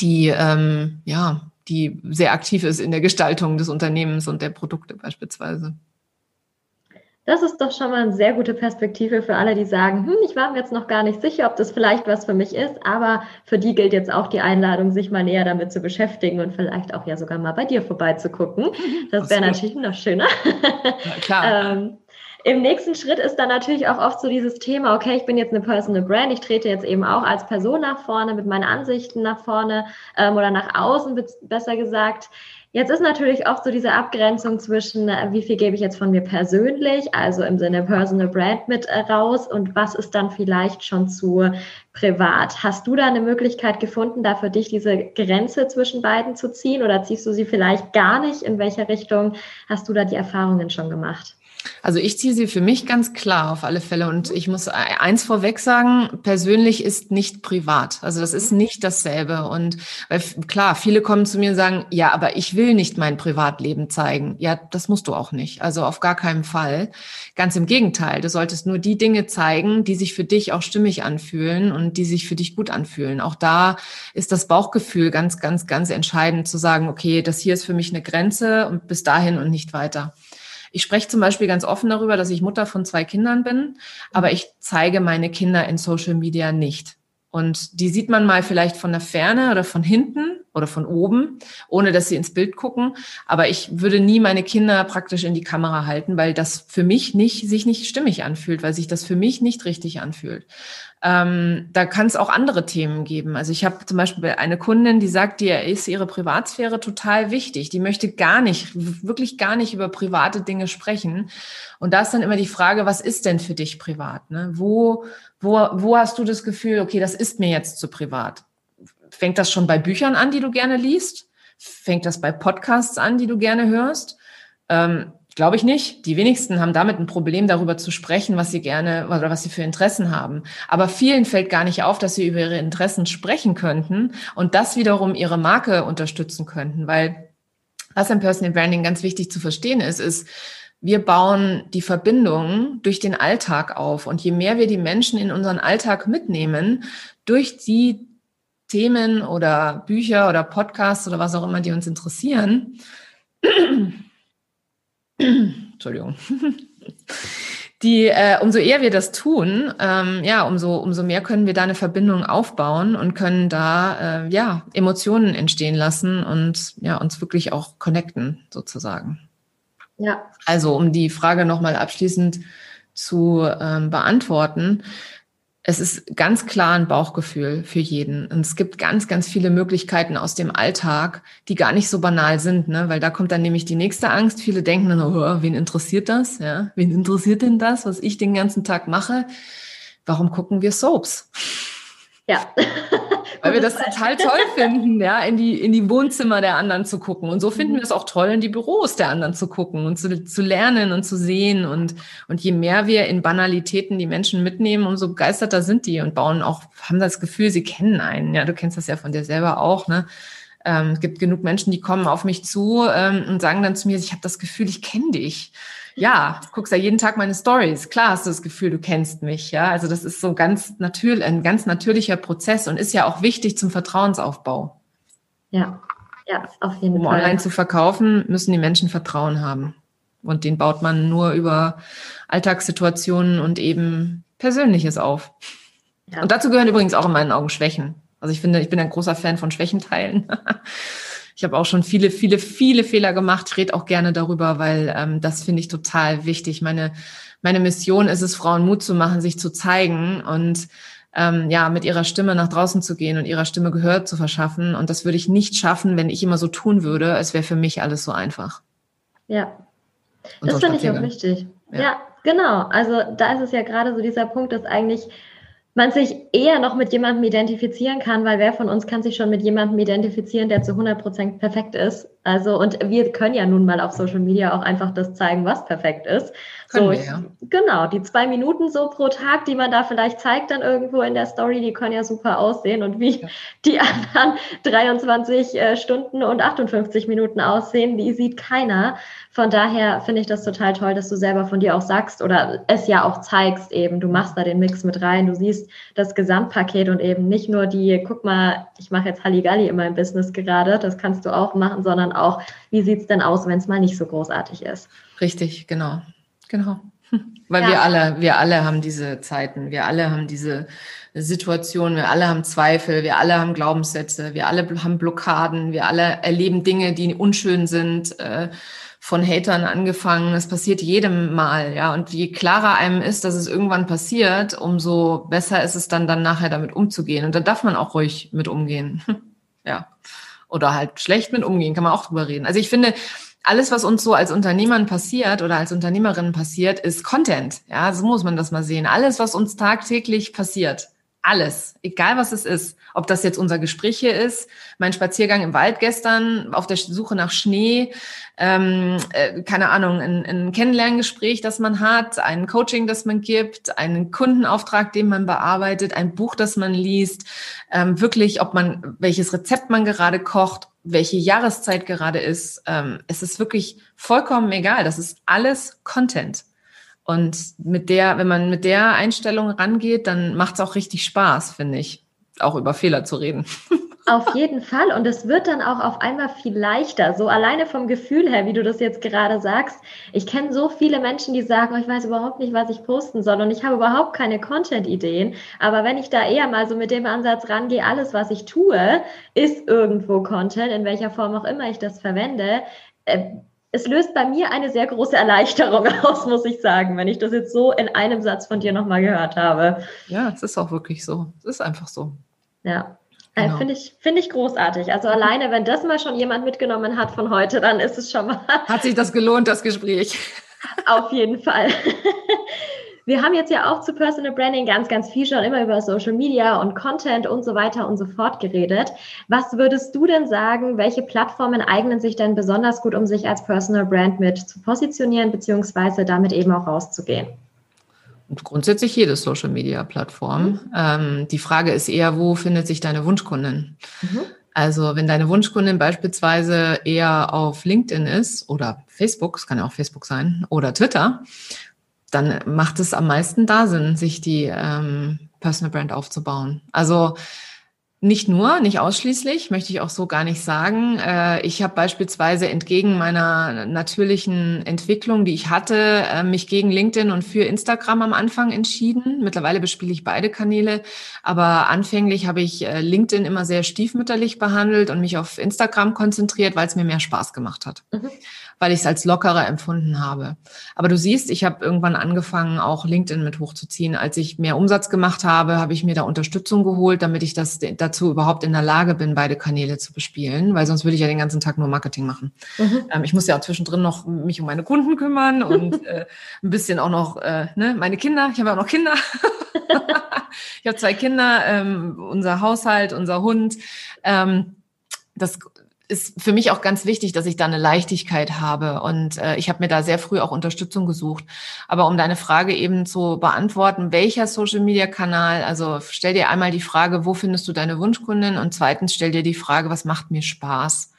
die ähm, ja, die sehr aktiv ist in der Gestaltung des Unternehmens und der Produkte beispielsweise. Das ist doch schon mal eine sehr gute Perspektive für alle, die sagen, hm, ich war mir jetzt noch gar nicht sicher, ob das vielleicht was für mich ist, aber für die gilt jetzt auch die Einladung, sich mal näher damit zu beschäftigen und vielleicht auch ja sogar mal bei dir vorbeizugucken. Das wäre natürlich noch schöner. Ja, klar. ähm, im nächsten Schritt ist dann natürlich auch oft so dieses Thema, okay, ich bin jetzt eine Personal Brand, ich trete jetzt eben auch als Person nach vorne, mit meinen Ansichten nach vorne ähm, oder nach außen, besser gesagt. Jetzt ist natürlich oft so diese Abgrenzung zwischen, äh, wie viel gebe ich jetzt von mir persönlich, also im Sinne Personal Brand mit äh, raus und was ist dann vielleicht schon zu privat. Hast du da eine Möglichkeit gefunden, da für dich diese Grenze zwischen beiden zu ziehen oder ziehst du sie vielleicht gar nicht? In welcher Richtung hast du da die Erfahrungen schon gemacht? Also ich ziehe sie für mich ganz klar auf alle Fälle. Und ich muss eins vorweg sagen, persönlich ist nicht privat. Also das ist nicht dasselbe. Und weil, klar, viele kommen zu mir und sagen, ja, aber ich will nicht mein Privatleben zeigen. Ja, das musst du auch nicht. Also auf gar keinen Fall. Ganz im Gegenteil. Du solltest nur die Dinge zeigen, die sich für dich auch stimmig anfühlen und die sich für dich gut anfühlen. Auch da ist das Bauchgefühl ganz, ganz, ganz entscheidend zu sagen, okay, das hier ist für mich eine Grenze und bis dahin und nicht weiter. Ich spreche zum Beispiel ganz offen darüber, dass ich Mutter von zwei Kindern bin, aber ich zeige meine Kinder in Social Media nicht. Und die sieht man mal vielleicht von der Ferne oder von hinten oder von oben, ohne dass sie ins Bild gucken. Aber ich würde nie meine Kinder praktisch in die Kamera halten, weil das für mich nicht, sich nicht stimmig anfühlt, weil sich das für mich nicht richtig anfühlt. Ähm, da kann es auch andere Themen geben. Also ich habe zum Beispiel eine Kundin, die sagt, dir ist ihre Privatsphäre total wichtig. Die möchte gar nicht, wirklich gar nicht über private Dinge sprechen. Und da ist dann immer die Frage, was ist denn für dich privat? Ne? Wo, wo, wo hast du das Gefühl, okay, das ist mir jetzt zu privat? Fängt das schon bei Büchern an, die du gerne liest? Fängt das bei Podcasts an, die du gerne hörst? Ähm, Glaube ich nicht. Die wenigsten haben damit ein Problem, darüber zu sprechen, was sie gerne oder was sie für Interessen haben. Aber vielen fällt gar nicht auf, dass sie über ihre Interessen sprechen könnten und das wiederum ihre Marke unterstützen könnten. Weil was im Personal Branding ganz wichtig zu verstehen ist, ist, wir bauen die Verbindung durch den Alltag auf. Und je mehr wir die Menschen in unseren Alltag mitnehmen, durch die Themen oder Bücher oder Podcasts oder was auch immer, die uns interessieren, Entschuldigung. Die, äh, umso eher wir das tun, ähm, ja, umso, umso mehr können wir da eine Verbindung aufbauen und können da äh, ja Emotionen entstehen lassen und ja uns wirklich auch connecten sozusagen. Ja. Also um die Frage nochmal abschließend zu ähm, beantworten, es ist ganz klar ein Bauchgefühl für jeden. Und es gibt ganz, ganz viele Möglichkeiten aus dem Alltag, die gar nicht so banal sind, ne? weil da kommt dann nämlich die nächste Angst. Viele denken dann, oh, wen interessiert das? Ja? Wen interessiert denn das, was ich den ganzen Tag mache? Warum gucken wir Soaps? Ja. Weil wir das total toll finden, ja, in die, in die Wohnzimmer der anderen zu gucken. Und so finden mhm. wir es auch toll, in die Büros der anderen zu gucken und zu, zu lernen und zu sehen. Und, und je mehr wir in Banalitäten die Menschen mitnehmen, umso begeisterter sind die und bauen auch, haben das Gefühl, sie kennen einen. Ja, du kennst das ja von dir selber auch, ne? Ähm, es gibt genug Menschen, die kommen auf mich zu ähm, und sagen dann zu mir, ich habe das Gefühl, ich kenne dich ja, du guckst ja jeden Tag meine Stories. Klar hast du das Gefühl, du kennst mich, ja. Also das ist so ganz natürlich, ein ganz natürlicher Prozess und ist ja auch wichtig zum Vertrauensaufbau. Ja, ja, auf jeden um Fall. Um online zu verkaufen, müssen die Menschen Vertrauen haben. Und den baut man nur über Alltagssituationen und eben Persönliches auf. Ja. Und dazu gehören übrigens auch in meinen Augen Schwächen. Also ich finde, ich bin ein großer Fan von Schwächenteilen. Ich habe auch schon viele, viele, viele Fehler gemacht. Ich rede auch gerne darüber, weil ähm, das finde ich total wichtig. Meine, meine Mission ist es, Frauen Mut zu machen, sich zu zeigen und ähm, ja, mit ihrer Stimme nach draußen zu gehen und ihrer Stimme Gehör zu verschaffen. Und das würde ich nicht schaffen, wenn ich immer so tun würde. Es wäre für mich alles so einfach. Ja. Und das finde ich auch wichtig. Ja. ja, genau. Also da ist es ja gerade so dieser Punkt, dass eigentlich man sich eher noch mit jemandem identifizieren kann, weil wer von uns kann sich schon mit jemandem identifizieren, der zu 100 Prozent perfekt ist. Also, und wir können ja nun mal auf Social Media auch einfach das zeigen, was perfekt ist. Können so, wir, ja. Genau, die zwei Minuten so pro Tag, die man da vielleicht zeigt dann irgendwo in der Story, die können ja super aussehen und wie ja. die anderen 23 äh, Stunden und 58 Minuten aussehen, die sieht keiner. Von daher finde ich das total toll, dass du selber von dir auch sagst oder es ja auch zeigst eben. Du machst da den Mix mit rein, du siehst das Gesamtpaket und eben nicht nur die, guck mal, ich mache jetzt Halligalli in meinem Business gerade, das kannst du auch machen, sondern auch, wie sieht es denn aus, wenn es mal nicht so großartig ist. Richtig, genau. Genau. Weil ja. wir alle, wir alle haben diese Zeiten, wir alle haben diese Situation, wir alle haben Zweifel, wir alle haben Glaubenssätze, wir alle haben Blockaden, wir alle erleben Dinge, die unschön sind, äh, von Hatern angefangen. Das passiert jedem Mal, ja. Und je klarer einem ist, dass es irgendwann passiert, umso besser ist es dann, dann nachher damit umzugehen. Und da darf man auch ruhig mit umgehen. ja oder halt schlecht mit umgehen, kann man auch drüber reden. Also ich finde, alles, was uns so als Unternehmern passiert oder als Unternehmerin passiert, ist Content. Ja, so muss man das mal sehen. Alles, was uns tagtäglich passiert, alles, egal was es ist, ob das jetzt unser Gespräch hier ist, mein Spaziergang im Wald gestern auf der Suche nach Schnee, ähm, äh, keine Ahnung, ein, ein Kennenlerngespräch, das man hat, ein Coaching, das man gibt, einen Kundenauftrag, den man bearbeitet, ein Buch, das man liest, ähm, wirklich, ob man welches Rezept man gerade kocht, welche Jahreszeit gerade ist, ähm, es ist wirklich vollkommen egal. Das ist alles Content. Und mit der, wenn man mit der Einstellung rangeht, dann macht es auch richtig Spaß, finde ich, auch über Fehler zu reden. Auf jeden Fall. Und es wird dann auch auf einmal viel leichter. So alleine vom Gefühl her, wie du das jetzt gerade sagst. Ich kenne so viele Menschen, die sagen, oh, ich weiß überhaupt nicht, was ich posten soll und ich habe überhaupt keine Content-Ideen. Aber wenn ich da eher mal so mit dem Ansatz rangehe, alles, was ich tue, ist irgendwo Content, in welcher Form auch immer ich das verwende, äh, es löst bei mir eine sehr große Erleichterung aus, muss ich sagen, wenn ich das jetzt so in einem Satz von dir nochmal gehört habe. Ja, es ist auch wirklich so. Es ist einfach so. Ja. Äh, genau. Finde ich, finde ich großartig. Also alleine, wenn das mal schon jemand mitgenommen hat von heute, dann ist es schon mal. Hat sich das gelohnt, das Gespräch? Auf jeden Fall. Wir haben jetzt ja auch zu Personal Branding ganz, ganz viel schon immer über Social Media und Content und so weiter und so fort geredet. Was würdest du denn sagen, welche Plattformen eignen sich denn besonders gut, um sich als Personal Brand mit zu positionieren, beziehungsweise damit eben auch rauszugehen? Und grundsätzlich jede Social Media Plattform. Mhm. Ähm, die Frage ist eher, wo findet sich deine Wunschkundin? Mhm. Also wenn deine Wunschkundin beispielsweise eher auf LinkedIn ist oder Facebook, es kann ja auch Facebook sein, oder Twitter, dann macht es am meisten da Sinn, sich die ähm, Personal Brand aufzubauen. Also nicht nur, nicht ausschließlich, möchte ich auch so gar nicht sagen. Äh, ich habe beispielsweise entgegen meiner natürlichen Entwicklung, die ich hatte, äh, mich gegen LinkedIn und für Instagram am Anfang entschieden. Mittlerweile bespiele ich beide Kanäle, aber anfänglich habe ich äh, LinkedIn immer sehr stiefmütterlich behandelt und mich auf Instagram konzentriert, weil es mir mehr Spaß gemacht hat. Mhm weil ich es als lockerer empfunden habe. Aber du siehst, ich habe irgendwann angefangen, auch LinkedIn mit hochzuziehen. Als ich mehr Umsatz gemacht habe, habe ich mir da Unterstützung geholt, damit ich das dazu überhaupt in der Lage bin, beide Kanäle zu bespielen, weil sonst würde ich ja den ganzen Tag nur Marketing machen. Mhm. Ähm, ich muss ja auch zwischendrin noch mich um meine Kunden kümmern und äh, ein bisschen auch noch äh, ne, meine Kinder. Ich habe ja auch noch Kinder. ich habe zwei Kinder, ähm, unser Haushalt, unser Hund. Ähm, das ist für mich auch ganz wichtig, dass ich da eine Leichtigkeit habe. Und äh, ich habe mir da sehr früh auch Unterstützung gesucht. Aber um deine Frage eben zu beantworten, welcher Social-Media-Kanal, also stell dir einmal die Frage, wo findest du deine Wunschkundin? Und zweitens stell dir die Frage, was macht mir Spaß?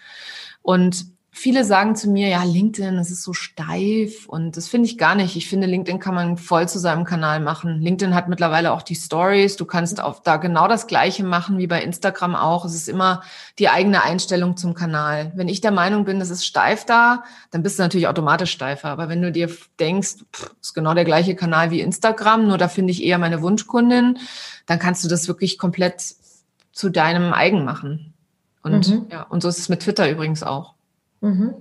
Und viele sagen zu mir, ja, LinkedIn, das ist so steif und das finde ich gar nicht. Ich finde, LinkedIn kann man voll zu seinem Kanal machen. LinkedIn hat mittlerweile auch die Stories. Du kannst auf da genau das Gleiche machen wie bei Instagram auch. Es ist immer die eigene Einstellung zum Kanal. Wenn ich der Meinung bin, das ist steif da, dann bist du natürlich automatisch steifer. Aber wenn du dir denkst, pff, ist genau der gleiche Kanal wie Instagram, nur da finde ich eher meine Wunschkundin, dann kannst du das wirklich komplett zu deinem eigen machen. Und mhm. ja, und so ist es mit Twitter übrigens auch. Mhm.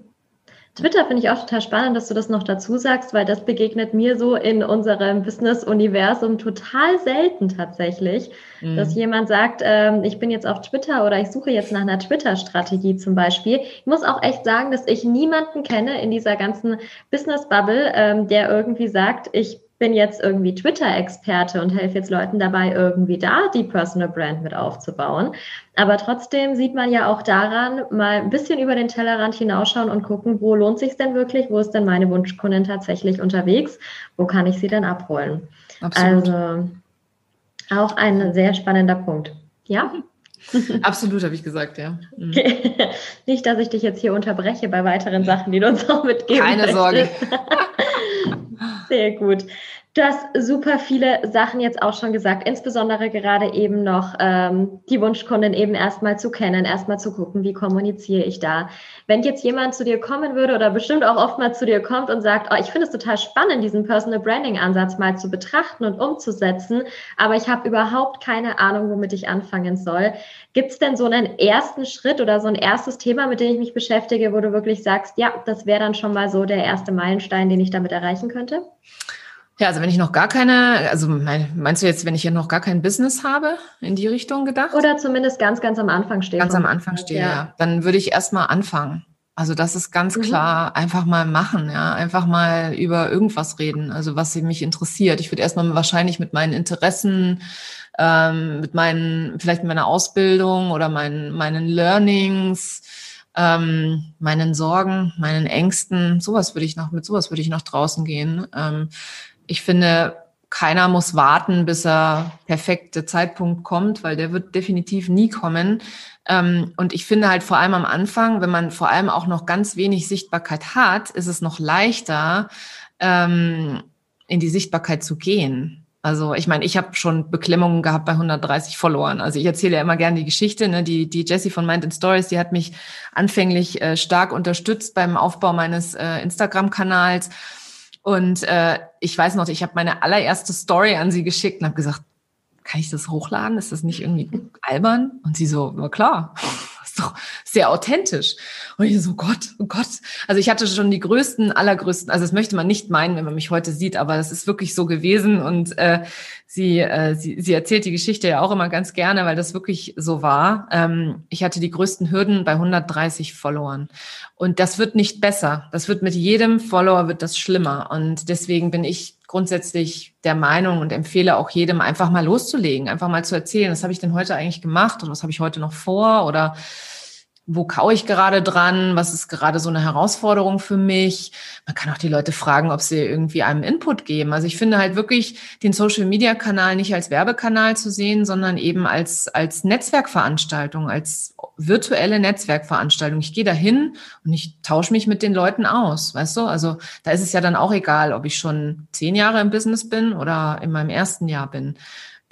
Twitter finde ich auch total spannend, dass du das noch dazu sagst, weil das begegnet mir so in unserem Business-Universum total selten tatsächlich, mhm. dass jemand sagt, ähm, ich bin jetzt auf Twitter oder ich suche jetzt nach einer Twitter-Strategie zum Beispiel. Ich muss auch echt sagen, dass ich niemanden kenne in dieser ganzen Business-Bubble, ähm, der irgendwie sagt, ich bin jetzt irgendwie Twitter-Experte und helfe jetzt Leuten dabei, irgendwie da die Personal Brand mit aufzubauen. Aber trotzdem sieht man ja auch daran, mal ein bisschen über den Tellerrand hinausschauen und gucken, wo lohnt sich denn wirklich, wo ist denn meine Wunschkundin tatsächlich unterwegs, wo kann ich sie denn abholen. Absolut. Also auch ein sehr spannender Punkt. Ja? Absolut, habe ich gesagt, ja. Mhm. Nicht, dass ich dich jetzt hier unterbreche bei weiteren Sachen, die du uns auch mitgeben Keine möchtest. Sorge. Sehr gut. Du hast super viele Sachen jetzt auch schon gesagt, insbesondere gerade eben noch ähm, die Wunschkundin eben erstmal zu kennen, erstmal zu gucken, wie kommuniziere ich da. Wenn jetzt jemand zu dir kommen würde oder bestimmt auch oftmals zu dir kommt und sagt, oh, ich finde es total spannend, diesen Personal Branding Ansatz mal zu betrachten und umzusetzen, aber ich habe überhaupt keine Ahnung, womit ich anfangen soll. Gibt es denn so einen ersten Schritt oder so ein erstes Thema, mit dem ich mich beschäftige, wo du wirklich sagst, ja, das wäre dann schon mal so der erste Meilenstein, den ich damit erreichen könnte? Ja, also wenn ich noch gar keine, also mein, meinst du jetzt, wenn ich hier noch gar kein Business habe, in die Richtung gedacht? Oder zumindest ganz, ganz am Anfang stehe. Ganz am Anfang stehe, ja. ja. Dann würde ich erstmal anfangen. Also das ist ganz mhm. klar, einfach mal machen, ja, einfach mal über irgendwas reden, also was mich interessiert. Ich würde erstmal wahrscheinlich mit meinen Interessen, ähm, mit meinen, vielleicht mit meiner Ausbildung oder meinen, meinen Learnings, ähm, meinen Sorgen, meinen Ängsten, sowas würde ich noch, mit sowas würde ich noch draußen gehen. Ähm, ich finde, keiner muss warten, bis er perfekte Zeitpunkt kommt, weil der wird definitiv nie kommen. Ähm, und ich finde halt vor allem am Anfang, wenn man vor allem auch noch ganz wenig Sichtbarkeit hat, ist es noch leichter, ähm, in die Sichtbarkeit zu gehen. Also ich meine, ich habe schon Beklemmungen gehabt bei 130 Followern. Also ich erzähle ja immer gerne die Geschichte. Ne? Die, die Jessie von Mind and Stories, die hat mich anfänglich äh, stark unterstützt beim Aufbau meines äh, Instagram-Kanals. Und äh, ich weiß noch, ich habe meine allererste Story an sie geschickt und habe gesagt, kann ich das hochladen? Ist das nicht irgendwie albern? Und sie so, na klar, ist doch sehr authentisch. Und ich so, Gott, oh Gott. Also ich hatte schon die größten, allergrößten, also das möchte man nicht meinen, wenn man mich heute sieht, aber es ist wirklich so gewesen. Und äh, sie, äh, sie, sie erzählt die Geschichte ja auch immer ganz gerne, weil das wirklich so war. Ähm, ich hatte die größten Hürden bei 130 Followern. Und das wird nicht besser. Das wird mit jedem Follower wird das schlimmer. Und deswegen bin ich grundsätzlich der Meinung und empfehle auch jedem einfach mal loszulegen, einfach mal zu erzählen, was habe ich denn heute eigentlich gemacht und was habe ich heute noch vor oder wo kaue ich gerade dran, was ist gerade so eine Herausforderung für mich. Man kann auch die Leute fragen, ob sie irgendwie einem Input geben. Also ich finde halt wirklich den Social-Media-Kanal nicht als Werbekanal zu sehen, sondern eben als, als Netzwerkveranstaltung, als virtuelle Netzwerkveranstaltung. Ich gehe dahin und ich tausche mich mit den Leuten aus, weißt du? Also da ist es ja dann auch egal, ob ich schon zehn Jahre im Business bin oder in meinem ersten Jahr bin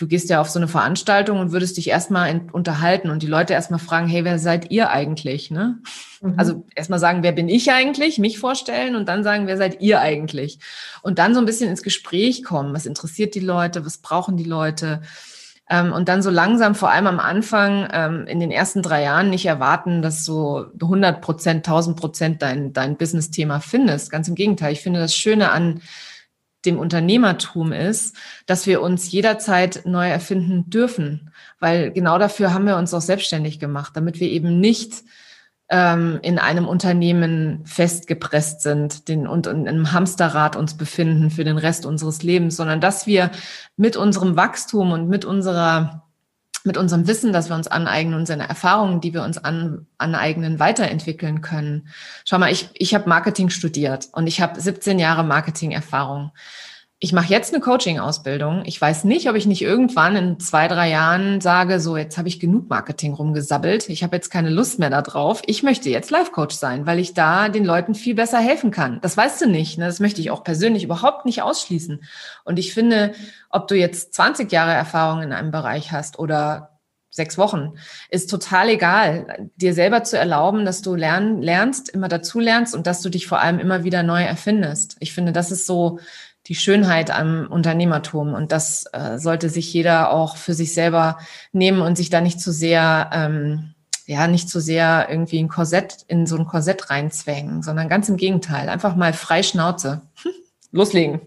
du gehst ja auf so eine Veranstaltung und würdest dich erstmal unterhalten und die Leute erstmal fragen, hey, wer seid ihr eigentlich? Ne? Mhm. Also erstmal sagen, wer bin ich eigentlich, mich vorstellen und dann sagen, wer seid ihr eigentlich? Und dann so ein bisschen ins Gespräch kommen. Was interessiert die Leute? Was brauchen die Leute? Ähm, und dann so langsam, vor allem am Anfang, ähm, in den ersten drei Jahren nicht erwarten, dass du 100 Prozent, 1000 Prozent dein, dein Business-Thema findest. Ganz im Gegenteil. Ich finde das Schöne an dem Unternehmertum ist, dass wir uns jederzeit neu erfinden dürfen, weil genau dafür haben wir uns auch selbstständig gemacht, damit wir eben nicht ähm, in einem Unternehmen festgepresst sind den, und in einem Hamsterrad uns befinden für den Rest unseres Lebens, sondern dass wir mit unserem Wachstum und mit unserer mit unserem Wissen, das wir uns aneignen, unseren Erfahrungen, die wir uns an, aneignen, weiterentwickeln können. Schau mal, ich, ich habe Marketing studiert und ich habe 17 Jahre Marketing-Erfahrung ich mache jetzt eine Coaching-Ausbildung. Ich weiß nicht, ob ich nicht irgendwann in zwei, drei Jahren sage, so jetzt habe ich genug Marketing rumgesabbelt. Ich habe jetzt keine Lust mehr darauf. Ich möchte jetzt Life-Coach sein, weil ich da den Leuten viel besser helfen kann. Das weißt du nicht. Ne? Das möchte ich auch persönlich überhaupt nicht ausschließen. Und ich finde, ob du jetzt 20 Jahre Erfahrung in einem Bereich hast oder sechs Wochen, ist total egal. Dir selber zu erlauben, dass du lernen, lernst, immer dazu lernst und dass du dich vor allem immer wieder neu erfindest. Ich finde, das ist so die Schönheit am Unternehmertum. Und das äh, sollte sich jeder auch für sich selber nehmen und sich da nicht zu sehr ähm, ja, nicht so sehr irgendwie ein Korsett, in so ein Korsett reinzwängen, sondern ganz im Gegenteil. Einfach mal frei Schnauze. Loslegen.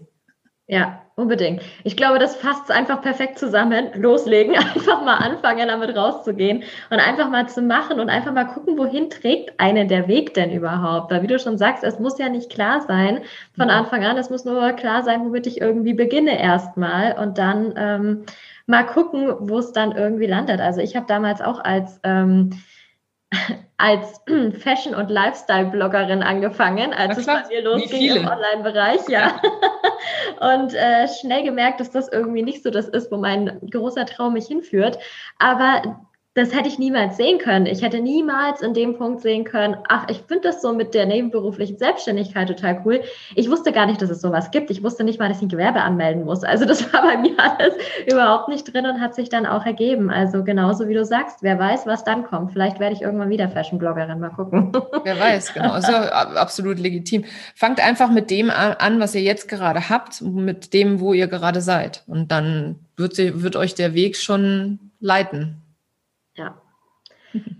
Ja, unbedingt. Ich glaube, das fasst einfach perfekt zusammen. Loslegen, einfach mal anfangen, damit rauszugehen und einfach mal zu machen und einfach mal gucken, wohin trägt einen der Weg denn überhaupt? Weil wie du schon sagst, es muss ja nicht klar sein von Anfang an. Es muss nur klar sein, womit ich irgendwie beginne erstmal und dann ähm, mal gucken, wo es dann irgendwie landet. Also ich habe damals auch als ähm, als Fashion- und Lifestyle-Bloggerin angefangen, als es bei mir losging im Online-Bereich, ja. und äh, schnell gemerkt, dass das irgendwie nicht so das ist, wo mein großer Traum mich hinführt. Aber das hätte ich niemals sehen können. Ich hätte niemals in dem Punkt sehen können, ach, ich finde das so mit der nebenberuflichen Selbstständigkeit total cool. Ich wusste gar nicht, dass es sowas gibt. Ich wusste nicht mal, dass ich ein Gewerbe anmelden muss. Also das war bei mir alles überhaupt nicht drin und hat sich dann auch ergeben. Also genauso wie du sagst, wer weiß, was dann kommt. Vielleicht werde ich irgendwann wieder Fashion-Bloggerin. Mal gucken. Wer weiß, genau. Also absolut legitim. Fangt einfach mit dem an, was ihr jetzt gerade habt, mit dem, wo ihr gerade seid. Und dann wird, wird euch der Weg schon leiten.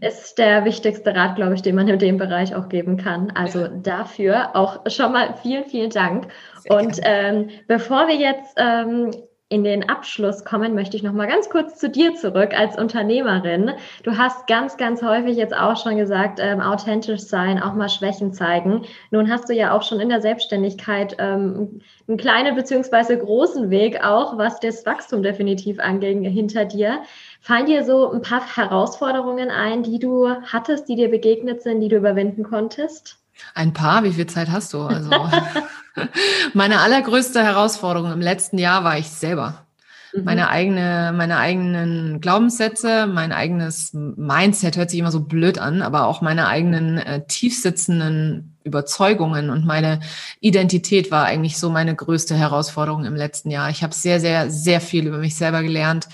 Ist der wichtigste Rat, glaube ich, den man in dem Bereich auch geben kann. Also ja. dafür auch schon mal vielen, vielen Dank. Sehr Und ähm, bevor wir jetzt ähm, in den Abschluss kommen, möchte ich noch mal ganz kurz zu dir zurück als Unternehmerin. Du hast ganz, ganz häufig jetzt auch schon gesagt, ähm, authentisch sein, auch mal Schwächen zeigen. Nun hast du ja auch schon in der Selbstständigkeit ähm, einen kleinen beziehungsweise großen Weg auch, was das Wachstum definitiv angeht, hinter dir. Fallen dir so ein paar Herausforderungen ein, die du hattest, die dir begegnet sind, die du überwinden konntest? Ein paar, wie viel Zeit hast du? Also meine allergrößte Herausforderung im letzten Jahr war ich selber. Mhm. Meine eigene, meine eigenen Glaubenssätze, mein eigenes Mindset hört sich immer so blöd an, aber auch meine eigenen äh, tiefsitzenden Überzeugungen und meine Identität war eigentlich so meine größte Herausforderung im letzten Jahr. Ich habe sehr, sehr, sehr viel über mich selber gelernt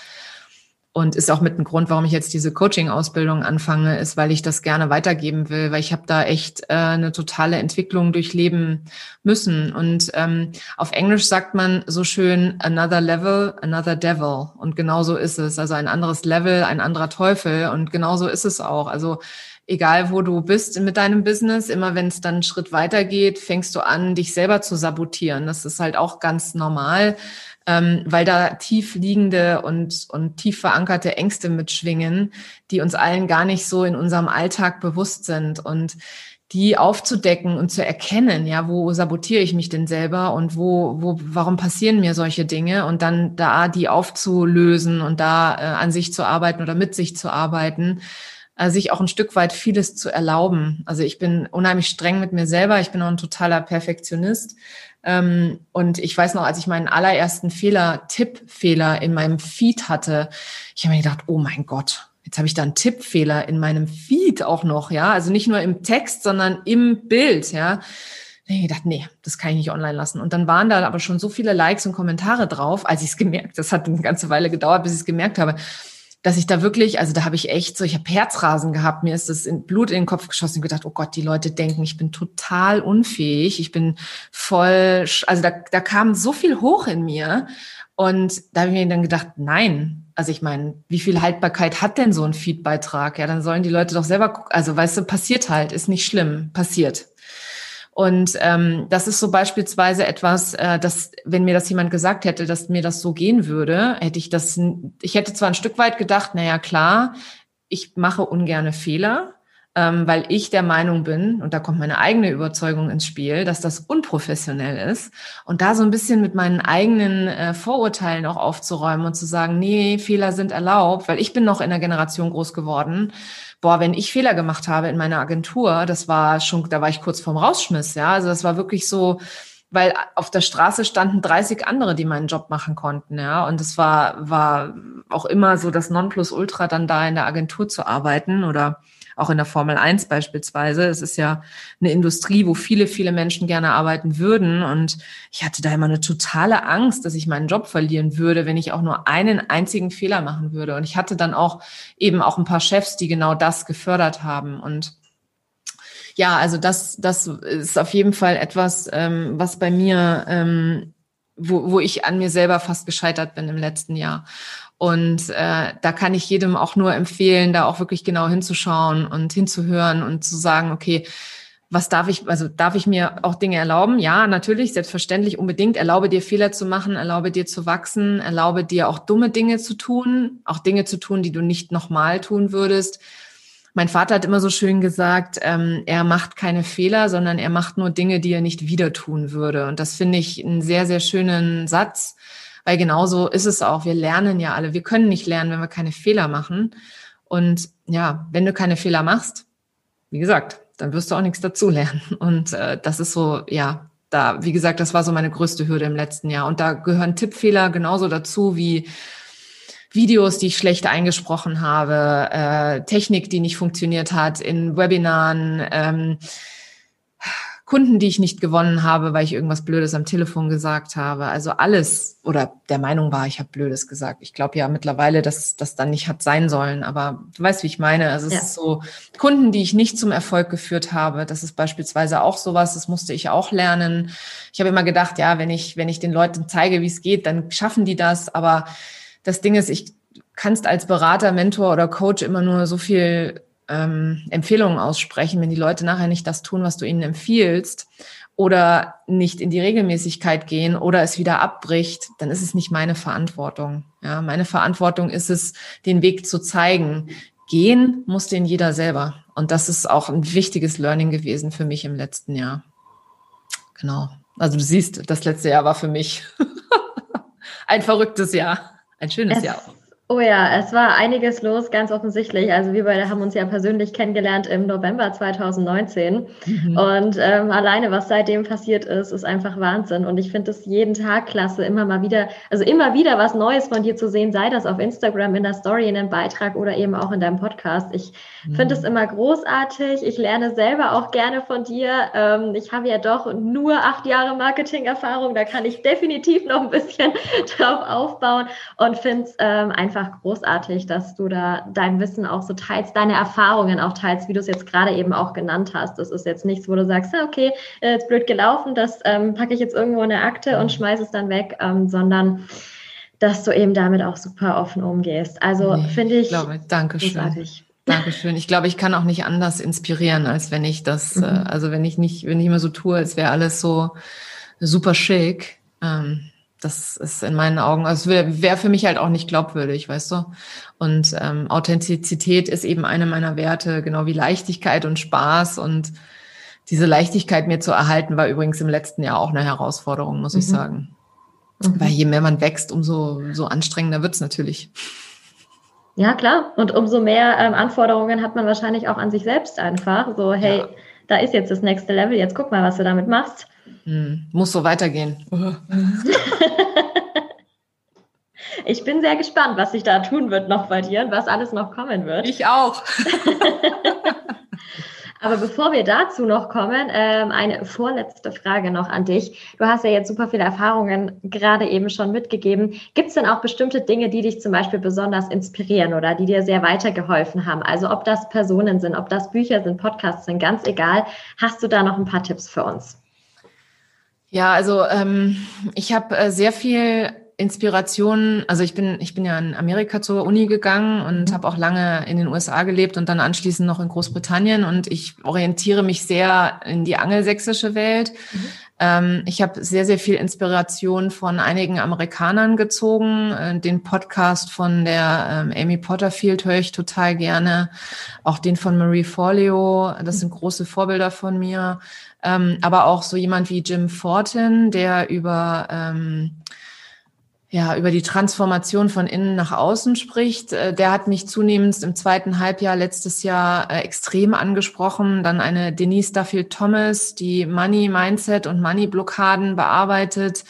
und ist auch mit ein Grund, warum ich jetzt diese Coaching-Ausbildung anfange, ist, weil ich das gerne weitergeben will, weil ich habe da echt äh, eine totale Entwicklung durchleben müssen. Und ähm, auf Englisch sagt man so schön another level, another devil. Und genau so ist es. Also ein anderes Level, ein anderer Teufel. Und genau so ist es auch. Also egal wo du bist mit deinem Business, immer wenn es dann einen Schritt weitergeht, fängst du an, dich selber zu sabotieren. Das ist halt auch ganz normal ähm, weil da tief liegende und, und tief verankerte Ängste mitschwingen, die uns allen gar nicht so in unserem Alltag bewusst sind. Und die aufzudecken und zu erkennen, ja, wo sabotiere ich mich denn selber und wo, wo, warum passieren mir solche Dinge? Und dann da die aufzulösen und da äh, an sich zu arbeiten oder mit sich zu arbeiten, äh, sich auch ein Stück weit vieles zu erlauben. Also ich bin unheimlich streng mit mir selber, ich bin auch ein totaler Perfektionist und ich weiß noch, als ich meinen allerersten Fehler, Tippfehler in meinem Feed hatte, ich habe mir gedacht, oh mein Gott, jetzt habe ich da einen Tippfehler in meinem Feed auch noch, ja, also nicht nur im Text, sondern im Bild, ja. Da ich gedacht, nee, das kann ich nicht online lassen. Und dann waren da aber schon so viele Likes und Kommentare drauf, als ich es gemerkt, das hat eine ganze Weile gedauert, bis ich es gemerkt habe, dass ich da wirklich, also da habe ich echt so, ich habe Herzrasen gehabt, mir ist das in Blut in den Kopf geschossen und gedacht, oh Gott, die Leute denken, ich bin total unfähig, ich bin voll, also da, da kam so viel hoch in mir. Und da habe ich mir dann gedacht, nein, also ich meine, wie viel Haltbarkeit hat denn so ein Feedbeitrag? Ja, dann sollen die Leute doch selber gucken, also weißt du, passiert halt, ist nicht schlimm, passiert. Und ähm, das ist so beispielsweise etwas, äh, dass wenn mir das jemand gesagt hätte, dass mir das so gehen würde, hätte ich das, ich hätte zwar ein Stück weit gedacht, na ja, klar, ich mache ungerne Fehler, ähm, weil ich der Meinung bin, und da kommt meine eigene Überzeugung ins Spiel, dass das unprofessionell ist. Und da so ein bisschen mit meinen eigenen äh, Vorurteilen auch aufzuräumen und zu sagen, nee, Fehler sind erlaubt, weil ich bin noch in der Generation groß geworden, boah, wenn ich Fehler gemacht habe in meiner Agentur, das war schon, da war ich kurz vorm Rausschmiss, ja. Also das war wirklich so, weil auf der Straße standen 30 andere, die meinen Job machen konnten, ja. Und es war, war auch immer so das Nonplusultra, dann da in der Agentur zu arbeiten oder auch in der Formel 1 beispielsweise. Es ist ja eine Industrie, wo viele, viele Menschen gerne arbeiten würden. Und ich hatte da immer eine totale Angst, dass ich meinen Job verlieren würde, wenn ich auch nur einen einzigen Fehler machen würde. Und ich hatte dann auch eben auch ein paar Chefs, die genau das gefördert haben. Und ja, also das, das ist auf jeden Fall etwas, ähm, was bei mir ähm, wo, wo ich an mir selber fast gescheitert bin im letzten Jahr. Und äh, da kann ich jedem auch nur empfehlen, da auch wirklich genau hinzuschauen und hinzuhören und zu sagen, okay, was darf ich, also darf ich mir auch Dinge erlauben? Ja, natürlich, selbstverständlich, unbedingt. Erlaube dir Fehler zu machen, erlaube dir zu wachsen, erlaube dir auch dumme Dinge zu tun, auch Dinge zu tun, die du nicht nochmal tun würdest. Mein Vater hat immer so schön gesagt, ähm, er macht keine Fehler, sondern er macht nur Dinge, die er nicht wieder tun würde. Und das finde ich einen sehr, sehr schönen Satz, weil genauso ist es auch. Wir lernen ja alle. Wir können nicht lernen, wenn wir keine Fehler machen. Und ja, wenn du keine Fehler machst, wie gesagt, dann wirst du auch nichts dazulernen. Und äh, das ist so, ja, da, wie gesagt, das war so meine größte Hürde im letzten Jahr. Und da gehören Tippfehler genauso dazu wie Videos, die ich schlecht eingesprochen habe, äh, Technik, die nicht funktioniert hat in Webinaren, ähm, Kunden, die ich nicht gewonnen habe, weil ich irgendwas Blödes am Telefon gesagt habe. Also alles oder der Meinung war, ich habe Blödes gesagt. Ich glaube ja mittlerweile, dass das dann nicht hat sein sollen. Aber du weißt, wie ich meine. Also es ja. ist so Kunden, die ich nicht zum Erfolg geführt habe. Das ist beispielsweise auch sowas. Das musste ich auch lernen. Ich habe immer gedacht, ja, wenn ich wenn ich den Leuten zeige, wie es geht, dann schaffen die das. Aber das Ding ist, ich kannst als Berater, Mentor oder Coach immer nur so viel ähm, Empfehlungen aussprechen, wenn die Leute nachher nicht das tun, was du ihnen empfiehlst oder nicht in die Regelmäßigkeit gehen oder es wieder abbricht, dann ist es nicht meine Verantwortung. Ja, meine Verantwortung ist es, den Weg zu zeigen. Gehen muss den jeder selber. Und das ist auch ein wichtiges Learning gewesen für mich im letzten Jahr. Genau. Also du siehst, das letzte Jahr war für mich ein verrücktes Jahr. Ein schönes es, Jahr auch. Oh ja, es war einiges los, ganz offensichtlich. Also wir beide haben uns ja persönlich kennengelernt im November 2019. Mhm. Und ähm, alleine, was seitdem passiert ist, ist einfach Wahnsinn. Und ich finde es jeden Tag klasse, immer mal wieder, also immer wieder was Neues von dir zu sehen, sei das auf Instagram, in der Story, in einem Beitrag oder eben auch in deinem Podcast. Ich mhm. finde es immer großartig. Ich lerne selber auch gerne von dir. Ähm, ich habe ja doch nur acht Jahre Marketing-Erfahrung. Da kann ich definitiv noch ein bisschen drauf aufbauen und finde es ähm, einfach einfach großartig, dass du da dein Wissen auch so teilst, deine Erfahrungen auch teilst, wie du es jetzt gerade eben auch genannt hast. Das ist jetzt nichts, wo du sagst, okay, jetzt blöd gelaufen, das ähm, packe ich jetzt irgendwo in eine Akte und mhm. schmeiße es dann weg, ähm, sondern dass du eben damit auch super offen umgehst. Also nee, finde ich, ich glaube, Dankeschön. großartig. Dankeschön. Ich glaube, ich kann auch nicht anders inspirieren, als wenn ich das, mhm. äh, also wenn ich nicht, wenn ich immer so tue, als wäre alles so super schick. Ähm, das ist in meinen Augen, also wäre wär für mich halt auch nicht glaubwürdig, weißt du? Und ähm, Authentizität ist eben eine meiner Werte, genau wie Leichtigkeit und Spaß. Und diese Leichtigkeit mir zu erhalten, war übrigens im letzten Jahr auch eine Herausforderung, muss mhm. ich sagen. Mhm. Weil je mehr man wächst, umso so anstrengender wird's natürlich. Ja, klar. Und umso mehr ähm, Anforderungen hat man wahrscheinlich auch an sich selbst einfach. So, hey, ja. Da ist jetzt das nächste Level, jetzt guck mal, was du damit machst. Hm, muss so weitergehen. ich bin sehr gespannt, was sich da tun wird noch bei dir und was alles noch kommen wird. Ich auch. Aber bevor wir dazu noch kommen, ähm, eine vorletzte Frage noch an dich. Du hast ja jetzt super viele Erfahrungen gerade eben schon mitgegeben. Gibt es denn auch bestimmte Dinge, die dich zum Beispiel besonders inspirieren oder die dir sehr weitergeholfen haben? Also ob das Personen sind, ob das Bücher sind, Podcasts sind, ganz egal. Hast du da noch ein paar Tipps für uns? Ja, also ähm, ich habe äh, sehr viel Inspiration, also ich bin, ich bin ja in Amerika zur Uni gegangen und mhm. habe auch lange in den USA gelebt und dann anschließend noch in Großbritannien und ich orientiere mich sehr in die angelsächsische Welt. Mhm. Ähm, ich habe sehr, sehr viel Inspiration von einigen Amerikanern gezogen. Äh, den Podcast von der ähm, Amy Potterfield höre ich total gerne. Auch den von Marie Forleo, das sind große Vorbilder von mir. Ähm, aber auch so jemand wie Jim Fortin, der über ähm, ja, über die Transformation von innen nach außen spricht. Äh, der hat mich zunehmend im zweiten Halbjahr letztes Jahr äh, extrem angesprochen. Dann eine Denise Duffield Thomas, die Money Mindset und Money Blockaden bearbeitet.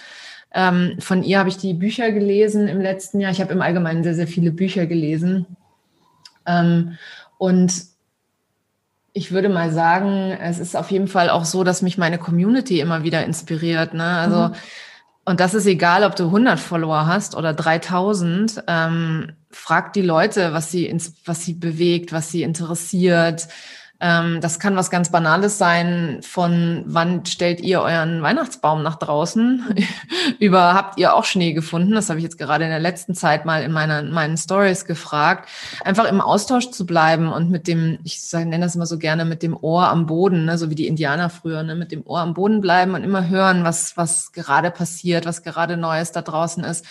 Ähm, von ihr habe ich die Bücher gelesen im letzten Jahr. Ich habe im Allgemeinen sehr, sehr viele Bücher gelesen. Ähm, und ich würde mal sagen, es ist auf jeden Fall auch so, dass mich meine Community immer wieder inspiriert. Ne? Also, mhm. Und das ist egal, ob du 100 Follower hast oder 3000. Ähm, frag die Leute, was sie, ins, was sie bewegt, was sie interessiert. Ähm, das kann was ganz Banales sein, von wann stellt ihr euren Weihnachtsbaum nach draußen? Über habt ihr auch Schnee gefunden? Das habe ich jetzt gerade in der letzten Zeit mal in meiner, meinen Stories gefragt. Einfach im Austausch zu bleiben und mit dem, ich nenne das immer so gerne, mit dem Ohr am Boden, ne, so wie die Indianer früher, ne, mit dem Ohr am Boden bleiben und immer hören, was, was gerade passiert, was gerade Neues da draußen ist.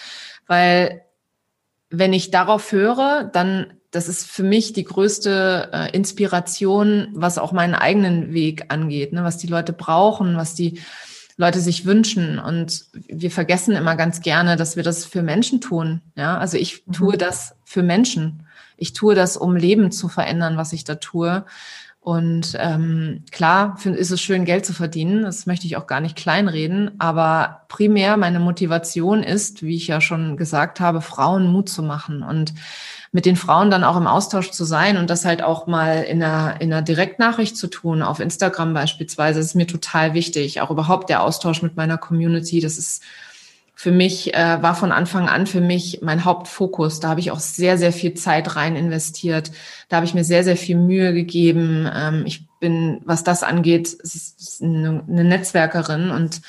Weil wenn ich darauf höre, dann das ist für mich die größte äh, Inspiration, was auch meinen eigenen Weg angeht, ne? was die Leute brauchen, was die Leute sich wünschen. Und wir vergessen immer ganz gerne, dass wir das für Menschen tun. Ja, also ich mhm. tue das für Menschen. Ich tue das, um Leben zu verändern, was ich da tue. Und ähm, klar ist es schön, Geld zu verdienen. Das möchte ich auch gar nicht kleinreden. Aber primär meine Motivation ist, wie ich ja schon gesagt habe, Frauen Mut zu machen und mit den Frauen dann auch im Austausch zu sein und das halt auch mal in einer, in einer Direktnachricht zu tun, auf Instagram beispielsweise, ist mir total wichtig. Auch überhaupt der Austausch mit meiner Community, das ist für mich, äh, war von Anfang an für mich mein Hauptfokus. Da habe ich auch sehr, sehr viel Zeit rein investiert. Da habe ich mir sehr, sehr viel Mühe gegeben. Ähm, ich bin, was das angeht, eine, Netzwerkerin und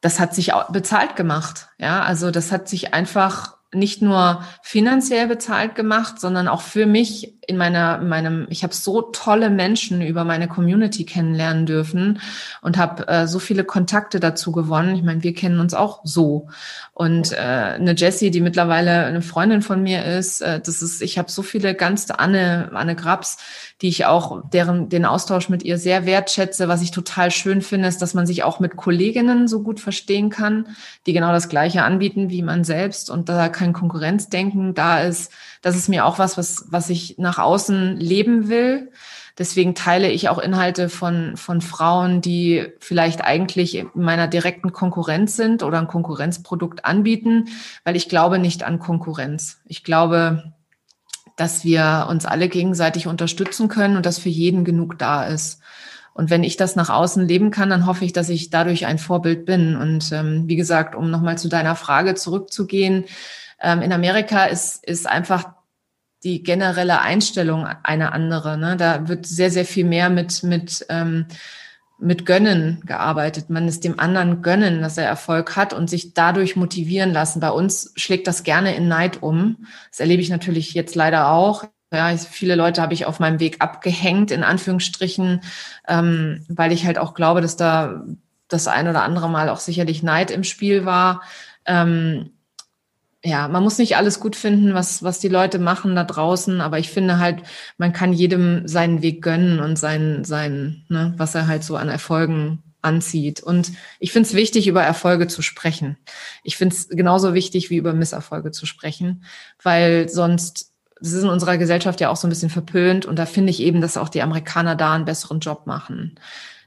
das hat sich bezahlt gemacht. Ja, also das hat sich einfach nicht nur finanziell bezahlt gemacht, sondern auch für mich in meiner, in meinem, ich habe so tolle Menschen über meine Community kennenlernen dürfen und habe äh, so viele Kontakte dazu gewonnen. Ich meine, wir kennen uns auch so. Und äh, eine Jessie, die mittlerweile eine Freundin von mir ist, äh, das ist, ich habe so viele ganz Anne, Anne Grabs, die ich auch deren den Austausch mit ihr sehr wertschätze. Was ich total schön finde, ist, dass man sich auch mit Kolleginnen so gut verstehen kann, die genau das Gleiche anbieten wie man selbst und da kein Konkurrenzdenken da ist. Das ist mir auch was, was, was ich nach außen leben will. Deswegen teile ich auch Inhalte von, von Frauen, die vielleicht eigentlich in meiner direkten Konkurrenz sind oder ein Konkurrenzprodukt anbieten, weil ich glaube nicht an Konkurrenz. Ich glaube, dass wir uns alle gegenseitig unterstützen können und dass für jeden genug da ist. Und wenn ich das nach außen leben kann, dann hoffe ich, dass ich dadurch ein Vorbild bin. Und ähm, wie gesagt, um nochmal zu deiner Frage zurückzugehen, ähm, in Amerika ist, ist einfach die generelle Einstellung eine andere. Ne? Da wird sehr, sehr viel mehr mit, mit, ähm, mit Gönnen gearbeitet. Man ist dem anderen gönnen, dass er Erfolg hat und sich dadurch motivieren lassen. Bei uns schlägt das gerne in Neid um. Das erlebe ich natürlich jetzt leider auch. Ja, viele Leute habe ich auf meinem Weg abgehängt, in Anführungsstrichen, ähm, weil ich halt auch glaube, dass da das ein oder andere Mal auch sicherlich Neid im Spiel war. Ähm, ja, man muss nicht alles gut finden, was, was die Leute machen da draußen, aber ich finde halt, man kann jedem seinen Weg gönnen und sein, sein, ne, was er halt so an Erfolgen anzieht. Und ich finde es wichtig, über Erfolge zu sprechen. Ich finde es genauso wichtig, wie über Misserfolge zu sprechen, weil sonst, das ist in unserer Gesellschaft ja auch so ein bisschen verpönt und da finde ich eben, dass auch die Amerikaner da einen besseren Job machen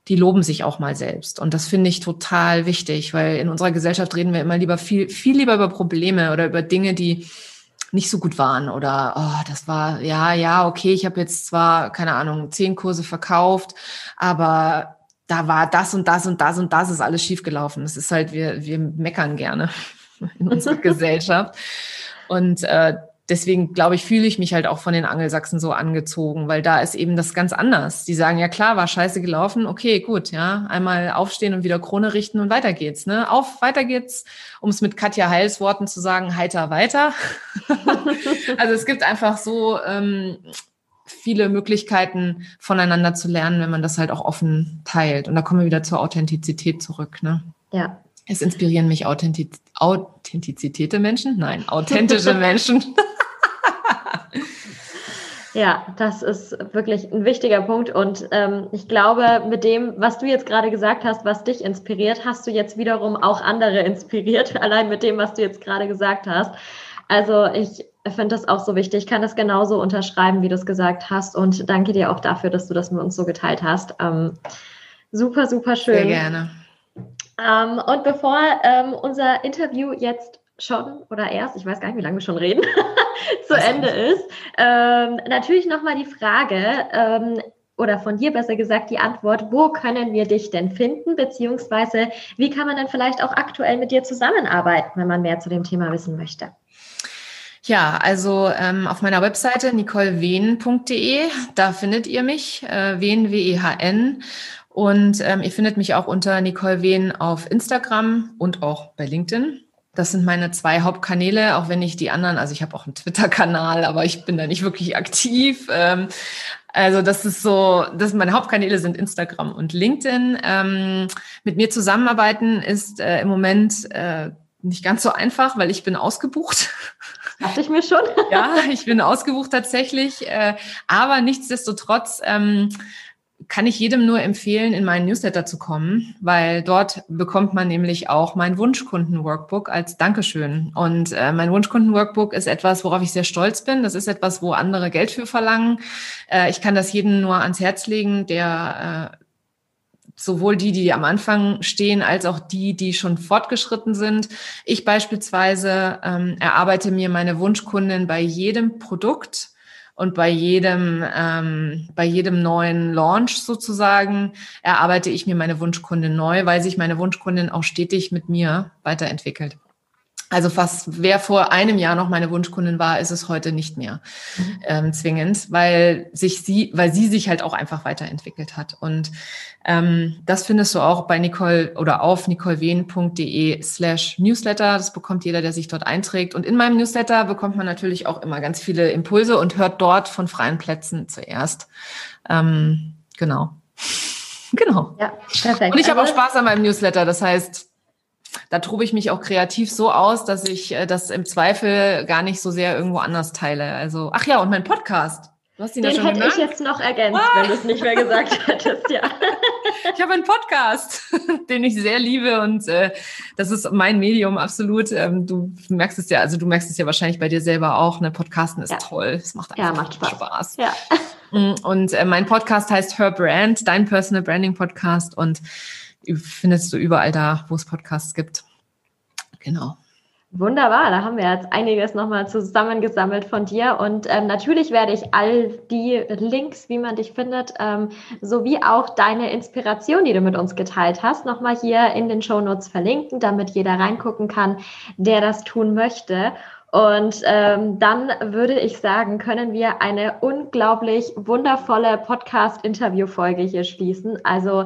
die loben sich auch mal selbst. Und das finde ich total wichtig, weil in unserer Gesellschaft reden wir immer lieber viel, viel lieber über Probleme oder über Dinge, die nicht so gut waren oder oh, das war ja ja okay ich habe jetzt zwar keine Ahnung zehn Kurse verkauft aber da war das und das und das und das ist alles schiefgelaufen das ist halt wir wir meckern gerne in unserer Gesellschaft und äh, deswegen glaube ich, fühle ich mich halt auch von den Angelsachsen so angezogen, weil da ist eben das ganz anders. Die sagen, ja klar, war scheiße gelaufen, okay, gut, ja, einmal aufstehen und wieder Krone richten und weiter geht's, ne? Auf, weiter geht's, um es mit Katja Heils Worten zu sagen, heiter weiter. also es gibt einfach so ähm, viele Möglichkeiten voneinander zu lernen, wenn man das halt auch offen teilt. Und da kommen wir wieder zur Authentizität zurück, ne? Ja. Es inspirieren mich Authentiz Authentizität Menschen? Nein, authentische Menschen. Ja, das ist wirklich ein wichtiger Punkt. Und ähm, ich glaube, mit dem, was du jetzt gerade gesagt hast, was dich inspiriert, hast du jetzt wiederum auch andere inspiriert, allein mit dem, was du jetzt gerade gesagt hast. Also ich finde das auch so wichtig. Ich kann das genauso unterschreiben, wie du es gesagt hast. Und danke dir auch dafür, dass du das mit uns so geteilt hast. Ähm, super, super schön. Sehr gerne. Ähm, und bevor ähm, unser Interview jetzt schon oder erst, ich weiß gar nicht, wie lange wir schon reden, zu Was Ende ist. Ähm, natürlich nochmal die Frage, ähm, oder von dir besser gesagt die Antwort, wo können wir dich denn finden, beziehungsweise wie kann man denn vielleicht auch aktuell mit dir zusammenarbeiten, wenn man mehr zu dem Thema wissen möchte? Ja, also ähm, auf meiner Webseite nicolewehn.de, da findet ihr mich, äh, Wehn, W-E-H-N. Und ähm, ihr findet mich auch unter Nicole Wehn auf Instagram und auch bei LinkedIn. Das sind meine zwei Hauptkanäle, auch wenn ich die anderen, also ich habe auch einen Twitter-Kanal, aber ich bin da nicht wirklich aktiv. Ähm, also das ist so, das meine Hauptkanäle sind Instagram und LinkedIn. Ähm, mit mir zusammenarbeiten ist äh, im Moment äh, nicht ganz so einfach, weil ich bin ausgebucht. Dachte ich mir schon. ja, ich bin ausgebucht tatsächlich. Äh, aber nichtsdestotrotz ähm, kann ich jedem nur empfehlen, in meinen Newsletter zu kommen, weil dort bekommt man nämlich auch mein Wunschkunden-Workbook als Dankeschön. Und äh, mein Wunschkunden-Workbook ist etwas, worauf ich sehr stolz bin. Das ist etwas, wo andere Geld für verlangen. Äh, ich kann das jedem nur ans Herz legen, der äh, sowohl die, die am Anfang stehen, als auch die, die schon fortgeschritten sind. Ich beispielsweise ähm, erarbeite mir meine Wunschkundin bei jedem Produkt und bei jedem, ähm, bei jedem neuen Launch sozusagen erarbeite ich mir meine Wunschkundin neu, weil sich meine Wunschkundin auch stetig mit mir weiterentwickelt. Also fast, wer vor einem Jahr noch meine Wunschkundin war, ist es heute nicht mehr mhm. ähm, zwingend, weil sich sie, weil sie sich halt auch einfach weiterentwickelt hat. Und ähm, das findest du auch bei Nicole oder auf nicolewehn.de slash Newsletter. Das bekommt jeder, der sich dort einträgt. Und in meinem Newsletter bekommt man natürlich auch immer ganz viele Impulse und hört dort von freien Plätzen zuerst. Ähm, genau. genau. Ja, perfekt. Und ich habe auch also Spaß an meinem Newsletter. Das heißt, da tobe ich mich auch kreativ so aus, dass ich äh, das im Zweifel gar nicht so sehr irgendwo anders teile. Also, ach ja, und mein Podcast. Du hast ihn Den hätte gemerkt? ich jetzt noch ergänzt, ah. wenn du es nicht mehr gesagt hättest, ja. Ich habe einen Podcast, den ich sehr liebe und äh, das ist mein Medium absolut. Ähm, du merkst es ja, also du merkst es ja wahrscheinlich bei dir selber auch. Ne, Podcasten ist ja. toll, es macht einfach ja, macht Spaß. Spaß. Ja. Mm, und äh, mein Podcast heißt Her Brand, dein Personal Branding Podcast und findest du überall da, wo es Podcasts gibt. Genau. Wunderbar, da haben wir jetzt einiges nochmal zusammengesammelt von dir. Und ähm, natürlich werde ich all die Links, wie man dich findet, ähm, sowie auch deine Inspiration, die du mit uns geteilt hast, nochmal hier in den Show Notes verlinken, damit jeder reingucken kann, der das tun möchte. Und ähm, dann würde ich sagen, können wir eine unglaublich wundervolle Podcast-Interview-Folge hier schließen. Also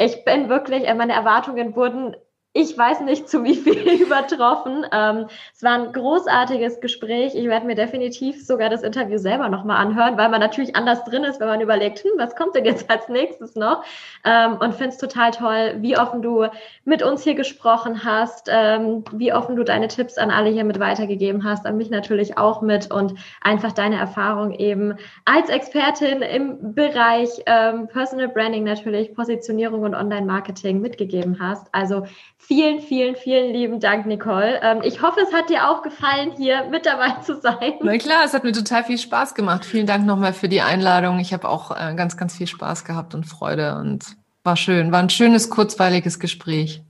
ich bin wirklich, äh, meine Erwartungen wurden ich weiß nicht zu wie viel übertroffen. Ähm, es war ein großartiges Gespräch. Ich werde mir definitiv sogar das Interview selber nochmal anhören, weil man natürlich anders drin ist, wenn man überlegt, hm, was kommt denn jetzt als nächstes noch? Ähm, und finde es total toll, wie offen du mit uns hier gesprochen hast, ähm, wie offen du deine Tipps an alle hier mit weitergegeben hast, an mich natürlich auch mit und einfach deine Erfahrung eben als Expertin im Bereich ähm, Personal Branding natürlich, Positionierung und Online-Marketing mitgegeben hast. Also Vielen, vielen, vielen lieben Dank, Nicole. Ähm, ich hoffe, es hat dir auch gefallen, hier mit dabei zu sein. Na klar, es hat mir total viel Spaß gemacht. Vielen Dank nochmal für die Einladung. Ich habe auch äh, ganz, ganz viel Spaß gehabt und Freude und war schön. War ein schönes, kurzweiliges Gespräch.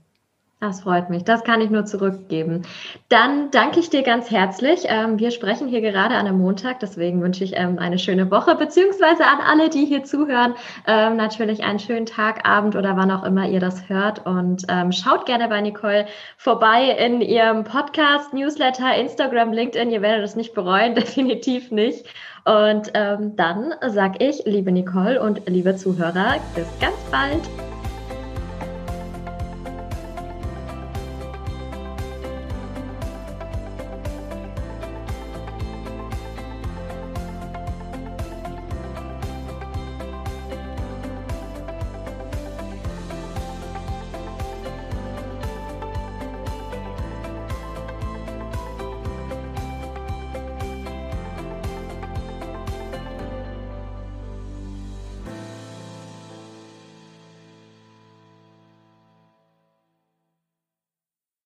Das freut mich. Das kann ich nur zurückgeben. Dann danke ich dir ganz herzlich. Ähm, wir sprechen hier gerade an einem Montag, deswegen wünsche ich ähm, eine schöne Woche, beziehungsweise an alle, die hier zuhören, ähm, natürlich einen schönen Tag, Abend oder wann auch immer ihr das hört. Und schaut gerne bei Nicole vorbei in ihrem Podcast, Newsletter, Instagram, LinkedIn. Ihr werdet es nicht bereuen, definitiv nicht. Und dann sage ich, liebe Nicole und liebe Zuhörer, bis ganz bald.